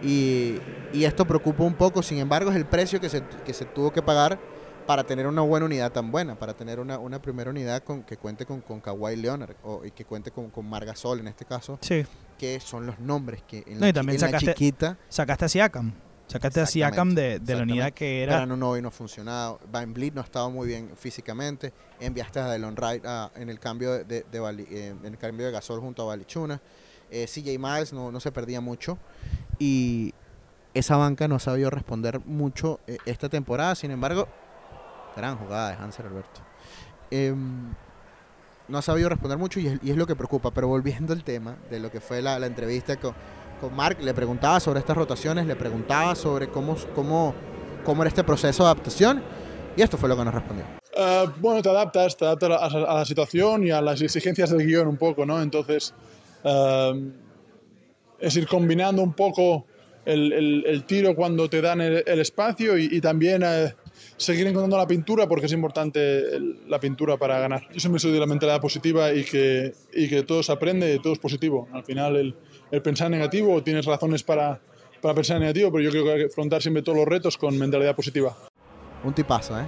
Y, y esto preocupa un poco. Sin embargo, es el precio que se, que se tuvo que pagar para tener una buena unidad tan buena, para tener una, una primera unidad con, que cuente con, con Kawhi Leonard o, y que cuente con, con Margasol en este caso, Sí. que son los nombres que en, No, la, y también en la sacaste- chiquita Sacaste a Siakam. Sacaste a Siakam de, de la unidad que era. Pero no, no ha funcionado. Van Vliet no ha estado muy bien físicamente. Enviaste a Delon Wright ah, en el cambio de, de- de Bali- eh, en el cambio de Gasol junto a Balichuna. Eh, CJ Miles no, no se perdía mucho. Y esa banca no ha sabido responder mucho eh, esta temporada. Sin embargo, gran jugada de Hansel Alberto. Em, no ha sabido responder mucho y es, y es lo que preocupa. Pero volviendo al tema de lo que fue la, la entrevista con, con Mark, le preguntaba sobre estas rotaciones, le preguntaba sobre cómo, cómo, cómo era este proceso de adaptación y esto fue lo que nos respondió. Eh, bueno, te adaptas, te adaptas a a la situación y a las exigencias del guion un poco, ¿no? Entonces, eh, es ir combinando un poco el, el- el tiro cuando te dan el, el espacio y, y también eh, seguir encontrando la pintura porque es importante el- la pintura para ganar. Yo siempre soy de la mentalidad positiva y que, y que todo se aprende y todo es positivo. Al final el, el pensar negativo, tienes razones para, para pensar negativo, pero yo creo que hay que afrontar siempre todos los retos con mentalidad positiva. Un tipazo, ¿eh?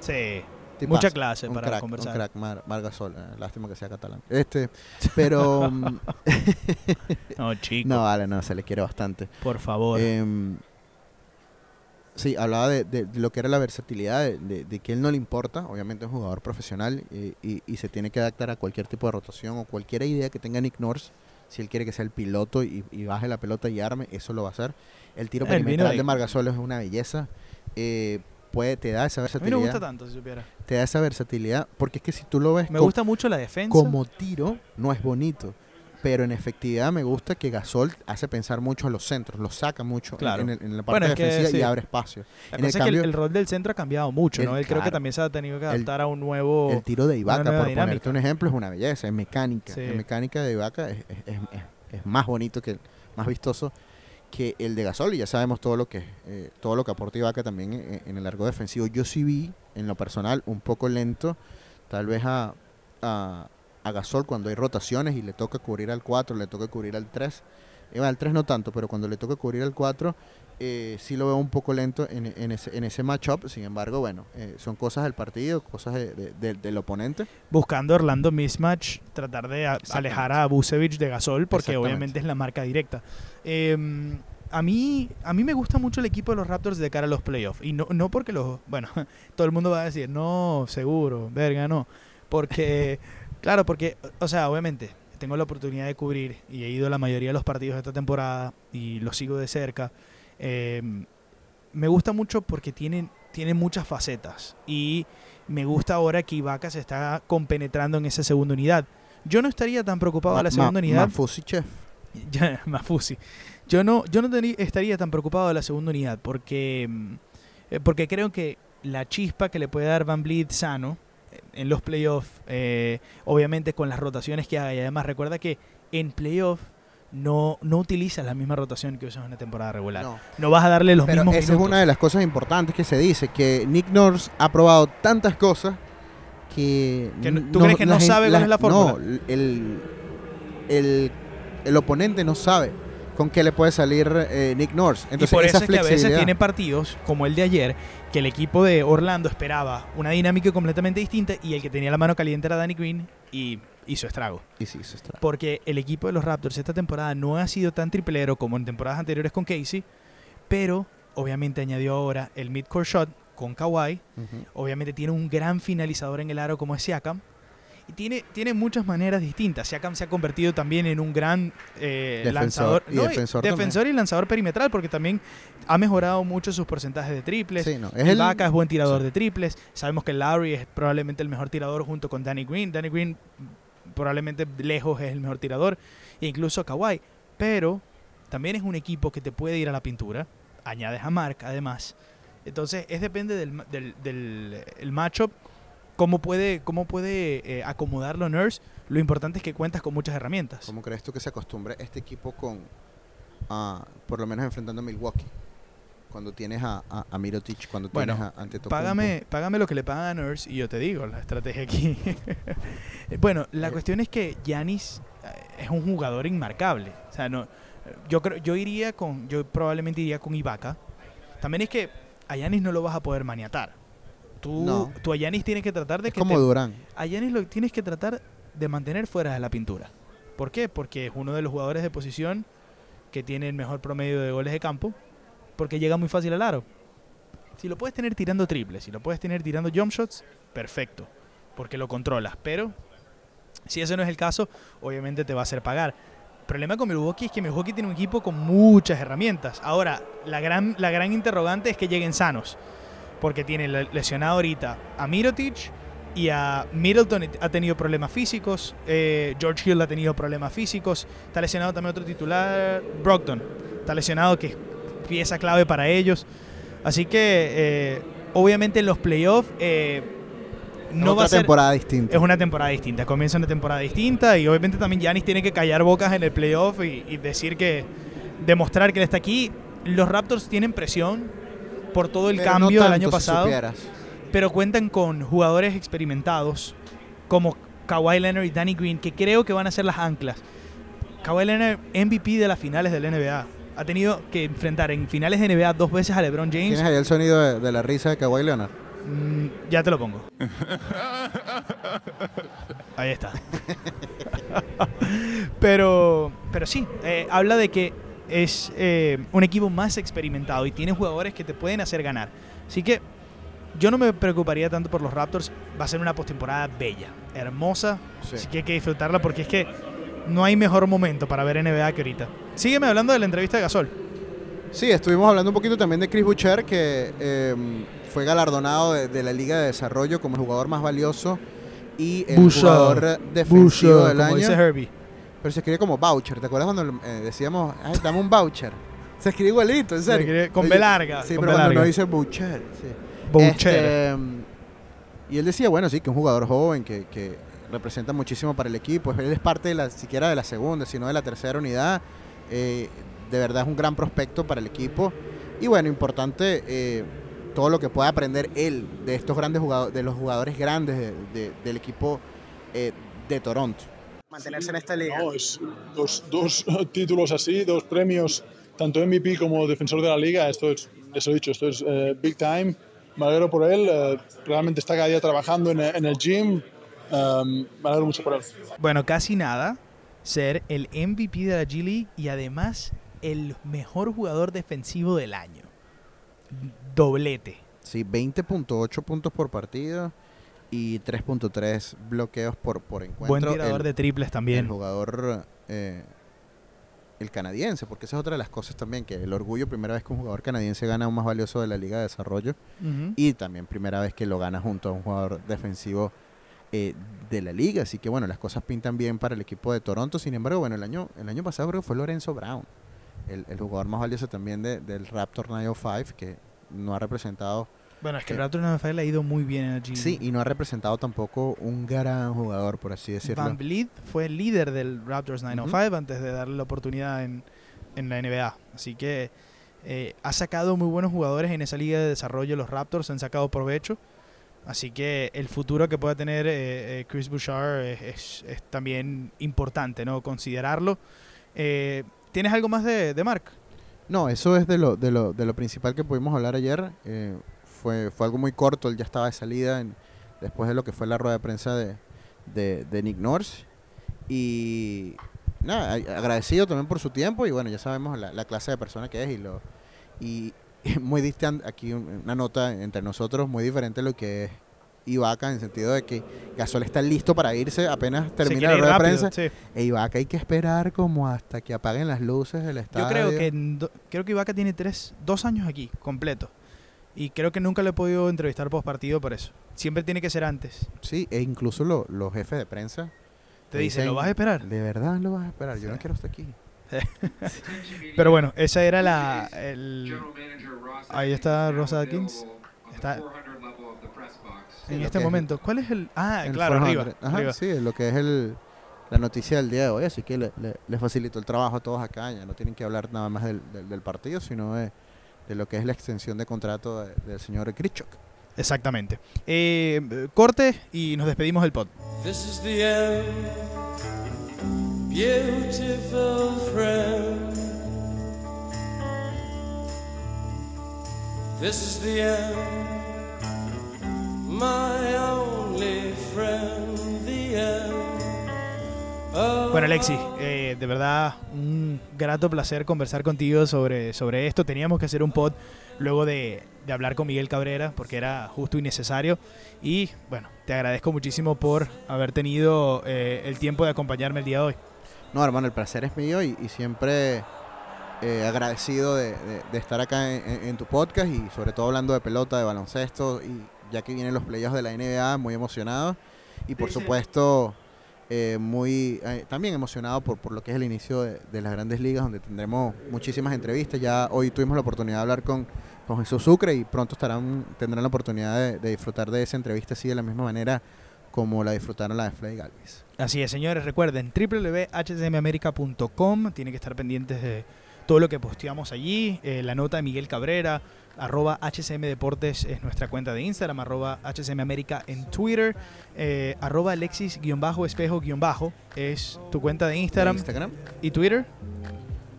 Sí. Tipazo. Mucha clase Un para crack, conversar. Un crack, Mar, Mar Gasol. eh, lástima que sea catalán. Este, pero... mm, No, chico. no, vale, no, se le quiere bastante. Por favor. Em, sí, hablaba de, de- de lo que era la versatilidad, de, de- de que él no le importa, obviamente es un jugador profesional y, y- y se tiene que adaptar a cualquier tipo de rotación o cualquier idea que tenga Nick Nurse. Si él quiere que sea el piloto y, y baje la pelota y arme, eso lo va a hacer. El tiro Él vino perimetral de- de Margasol es una belleza. Eh, puede, te da esa a mí no versatilidad. me gusta tanto, si supiera. Te da esa versatilidad, porque es que si tú lo ves Me gusta mucho la defensa. como tiro, no es bonito. Pero en efectividad me gusta que Gasol hace pensar mucho a los centros, los saca mucho Claro. en, el- en la parte Bueno, es que defensiva sí. y abre espacio. La en el cosa es que cambio- el, el rol del centro ha cambiado mucho, El- ¿no? Él creo que también se ha tenido que El- adaptar a un nuevo... El tiro de Ibaka, por ponerte dinámica. un ejemplo, es una belleza, es mecánica. Sí. La mecánica de Ibaka es, es- es- es- es más bonito, que más vistoso que el de Gasol y ya sabemos todo lo que eh, todo lo que aporta Ibaka también en, en el largo defensivo. Yo sí vi, en lo personal, un poco lento, tal vez a, a, a Gasol cuando hay rotaciones y le toca cubrir al 4, le toca cubrir al 3. Eh, al 3 no tanto, pero cuando le toca cubrir al 4, eh, sí lo veo un poco lento en, en ese, en ese matchup. Sin embargo, bueno, eh, son cosas del partido, cosas de- de- de- del oponente. buscando Orlando mismatch, tratar de a- alejar a Busevich de Gasol, porque obviamente es la marca directa. Eh, a mí, a mí me gusta mucho el equipo de los Raptors de cara a los playoffs. Y no, no porque los. Bueno, todo el mundo va a decir, no, seguro, verga, no. Porque, claro, porque, o sea, obviamente, tengo la oportunidad de cubrir y he ido a la mayoría de los partidos de esta temporada y los sigo de cerca. Eh, me gusta mucho porque tienen, tienen muchas facetas. Y me gusta ahora que Ibaka se está compenetrando en esa segunda unidad. Yo no estaría tan preocupado a la Ma- segunda ma- unidad. Mafusi Chef. Ya, Mafusi. Yo no, yo no teni- estaría tan preocupado de la segunda unidad porque, mm, eh, porque creo que la chispa que le puede dar Van Vliet sano en los playoffs, eh, obviamente con las rotaciones que haga, y además recuerda que en playoff no, no utilizas la misma rotación que usas en una temporada regular. No, No. vas a darle los Pero mismos esa es una de las cosas importantes que se dice, que Nick Nurse ha probado tantas cosas que... Que no- ¿tú crees que no sabe cuál es la fórmula? No, el, el, el oponente no sabe con qué le puede salir eh, Nick Nurse. Entonces, y por esa eso es que a veces tiene partidos como el de ayer, que el equipo de Orlando esperaba una dinámica completamente distinta y el que tenía la mano caliente era Danny Green y hizo estrago. Y sí, se extrae. Porque el equipo de los Raptors esta temporada no ha sido tan triplero como en temporadas anteriores con Casey, pero obviamente añadió ahora el midcourt shot con Kawhi. Obviamente tiene un gran finalizador en el aro como es Siakam. Y tiene, tiene muchas maneras distintas. Siakam se ha convertido también en un gran eh, Defensor, lanzador. y no, defensor y lanzador perimetral, porque también ha mejorado mucho sus porcentajes de triples. Sí, no, es el- Ibaka es buen tirador sí. de triples. Sabemos que Lowry es probablemente el mejor tirador junto con Danny Green. Danny Green probablemente lejos es el mejor tirador. E incluso Kawhi. Pero también es un equipo que te puede ir a la pintura. Añades a Mark además. Entonces, es depende del, del, del- el matchup. Cómo puede, cómo puede eh, acomodarlo Nurse. Lo importante es que cuentas con muchas herramientas. ¿Cómo crees tú que se acostumbre este equipo con, ah, por lo menos enfrentando a Milwaukee? Cuando tienes a, a, a Mirotic, cuando Bueno, tienes a Antetokounmpo. Págame, págame lo que le pagan a Nurse y yo te digo la estrategia aquí. bueno, la Eh. cuestión es que Yanis es un jugador inmarcable. O sea, no, yo creo, yo iría con, yo probablemente iría con Ibaka. También es que a Yanis no lo vas a poder maniatar. Tú, No. tú a Yanis tienes que tratar de Es que como te- Durán. a Giannis lo tienes que tratar de mantener fuera de la pintura. ¿Por qué? Porque es uno de los jugadores de posición que tiene el mejor promedio de goles de campo, porque llega muy fácil al aro. Si lo puedes tener tirando triples, si lo puedes tener tirando jump shots, perfecto, porque lo controlas. Pero si ese no es el caso, obviamente te va a hacer pagar. El problema con Milwaukee es que Milwaukee tiene un equipo con muchas herramientas. Ahora, la gran, la gran interrogante es que lleguen sanos porque tiene le- lesionado ahorita a Mirotic y a Middleton ha tenido problemas físicos, eh, George Hill ha tenido problemas físicos, está lesionado también otro titular, Brockton, está lesionado que es pieza clave para ellos. Así que eh, obviamente en los playoffs eh, no Otra va a ser... temporada distinta. Es una temporada distinta, comienza una temporada distinta y obviamente también Giannis tiene que callar bocas en el playoff y, y decir que, demostrar que él está aquí. Los Raptors tienen presión por todo el Pero no cambio del año si pasado. supieras. pero cuentan con jugadores experimentados como Kawhi Leonard y Danny Green, que creo que van a ser las anclas. Kawhi Leonard, MVP de las finales del NBA. Ha tenido que enfrentar en finales de NBA dos veces a LeBron James. ¿Tienes ahí el sonido de, de la risa de Kawhi Leonard? Mm, ya te lo pongo. Ahí está. pero, pero sí, eh, habla de que es eh, un equipo más experimentado y tiene jugadores que te pueden hacer ganar. Así que yo no me preocuparía tanto por los Raptors. Va a ser una postemporada bella, hermosa. Sí. Así que hay que disfrutarla porque es que no hay mejor momento para ver NBA que ahorita. Sígueme hablando de la entrevista de Gasol. Sí, estuvimos hablando un poquito también de Chris Boucher, que eh, fue galardonado de, de la Liga de Desarrollo como el jugador más valioso y el Boucher, jugador defensivo del como año. dice Herbie. Pero se escribe como voucher. ¿Te acuerdas cuando eh, decíamos, Ay, dame un voucher? Se escribe igualito, en Se serio. escribe con B larga, Sí, pero cuando no dice Boucher. Sí. Boucher. Este, y él decía, bueno, sí, que un jugador joven que, que representa muchísimo para el equipo. Él es parte de la, siquiera de la segunda, sino de la tercera unidad. Eh, de verdad es un gran prospecto para el equipo. Y bueno, importante eh, todo lo que pueda aprender él de estos grandes jugadores, de los jugadores grandes de- de- del equipo eh, de Toronto. Mantenerse en esta liga. No, es dos, dos títulos así, dos premios, tanto MVP como defensor de la liga. Esto es, eso he dicho, esto es eh, big time. Me alegro por él. eh, realmente está cada día trabajando en, en el gym. um, me alegro mucho por él. Bueno, casi nada. Ser el MVP de la G League y además el mejor jugador defensivo del año. Doblete. Sí, 20.8 puntos por partido y 3.3 bloqueos por, por encuentro. Buen tirador El- de triples el también. jugador, eh, el canadiense, porque esa es otra de las cosas también, que el orgullo, primera vez que un jugador canadiense gana un más valioso de la Liga de Desarrollo y también primera vez que lo gana junto a un jugador defensivo eh, de la liga, así que bueno, las cosas pintan bien para el equipo de Toronto, sin embargo, bueno, el año, el año pasado creo que fue Lorenzo Brown, el, el jugador más valioso también de- del Raptor 905, que no ha representado Bueno, es que el Raptor le ha ido muy bien en la G. Sí, y no ha representado tampoco un gran jugador, por así decirlo. Van Vliet fue el líder del Raptors 905 antes de darle la oportunidad en, en la NBA. Así que eh, ha sacado muy buenos jugadores en esa liga de desarrollo. Los Raptors han sacado provecho. Así que el futuro que pueda tener eh, eh, Chris Bouchard es, es- es también importante, ¿no? Considerarlo. Eh, ¿Tienes algo más de, de Mark? No, eso es de lo, de lo, de lo principal que pudimos hablar ayer. Fue, fue algo muy corto, él ya estaba de salida en- después de lo que fue la rueda de prensa de, de, de Nick Nurse. Y nada, agradecido también por su tiempo y bueno, ya sabemos la, la clase de persona que es y lo y muy distante, aquí un- una nota entre nosotros, muy diferente a lo que es Ibaka en el sentido de que Gasol está listo para irse apenas termina la rueda de prensa. sí. E Ibaka hay que esperar como hasta que apaguen las luces del estadio. Yo creo que creo que Ibaka tiene tres, dos años aquí, completo. Y creo que nunca le he podido entrevistar post partido por eso. Siempre tiene que ser antes. Sí, e incluso lo- los jefes de prensa Te dice, ¿lo vas a esperar? De verdad lo vas a esperar, yo no Sí. quiero estar aquí. Pero bueno, esa era la. el- Ahí está Rosa Atkins. Está en lo este que es momento. ¿Cuál es el.? Ah, el claro, arriba. 400. Ajá, arriba. sí, lo que es el, la noticia del día de hoy, así que le, le- les facilitó el trabajo a todos acá, ya no tienen que hablar nada más del, del- del partido, sino de, de lo que es la extensión de contrato de- del señor Krichok. Exactamente. Eh, corte y nos despedimos del pod. This is the end, beautiful friend. This is the end, my only friend, Bueno, Alexis, eh, de verdad un grato placer conversar contigo sobre, sobre esto. Teníamos que hacer un pod luego de, de hablar con Miguel Cabrera porque era justo y necesario. Y bueno, te agradezco muchísimo por haber tenido eh, el tiempo de acompañarme el día de hoy. No, hermano, el placer es mío y, y siempre eh, agradecido de, de- de estar acá en, en- en tu podcast y sobre todo hablando de pelota, de baloncesto y ya que vienen los playoffs de la NBA, muy emocionado y por supuesto eh, muy eh, también emocionado por, por lo que es el inicio de, de las grandes ligas donde tendremos muchísimas entrevistas. Ya hoy tuvimos la oportunidad de hablar con, con Jesús Sucre y pronto estarán tendrán la oportunidad de, de disfrutar de esa entrevista así de la misma manera como la disfrutaron la de Freddy Galvis. Así es, señores, recuerden www.hcmamerica.com. Tienen que estar pendientes de todo lo que posteamos allí, eh, la nota de Miguel Cabrera, arroba HCM Deportes es nuestra cuenta de Instagram, arroba HCM América en Twitter, eh, arroba Alexis-espejo- es tu cuenta de Instagram Instagram. y Twitter.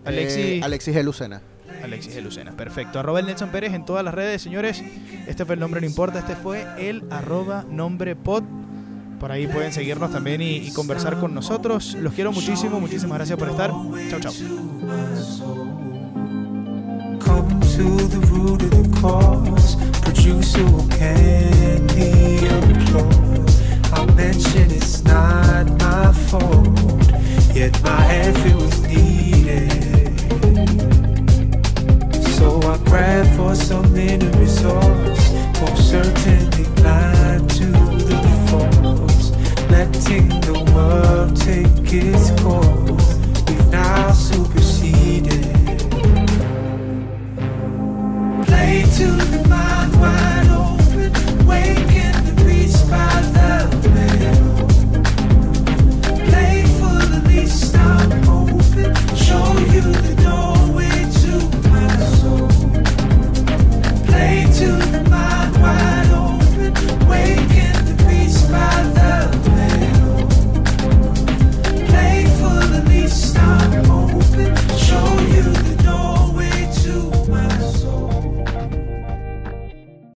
Alexis, Eh, Alexis G. Lucena. Alexis perfecto. Arroba el Nelson Pérez en todas las redes, señores. Este fue el nombre, no importa. Este fue el arroba nombre pod. Por ahí pueden seguirnos también y, y conversar con nosotros. Los quiero muchísimo, muchísimas gracias por estar. Candy applause. I mention it's not my fault, yet my effort was needed. So I grab for some inner resource, most certainly blind to the force, letting the world take its course. We've now superseded. Play to the mind wide open, waking the beast by love.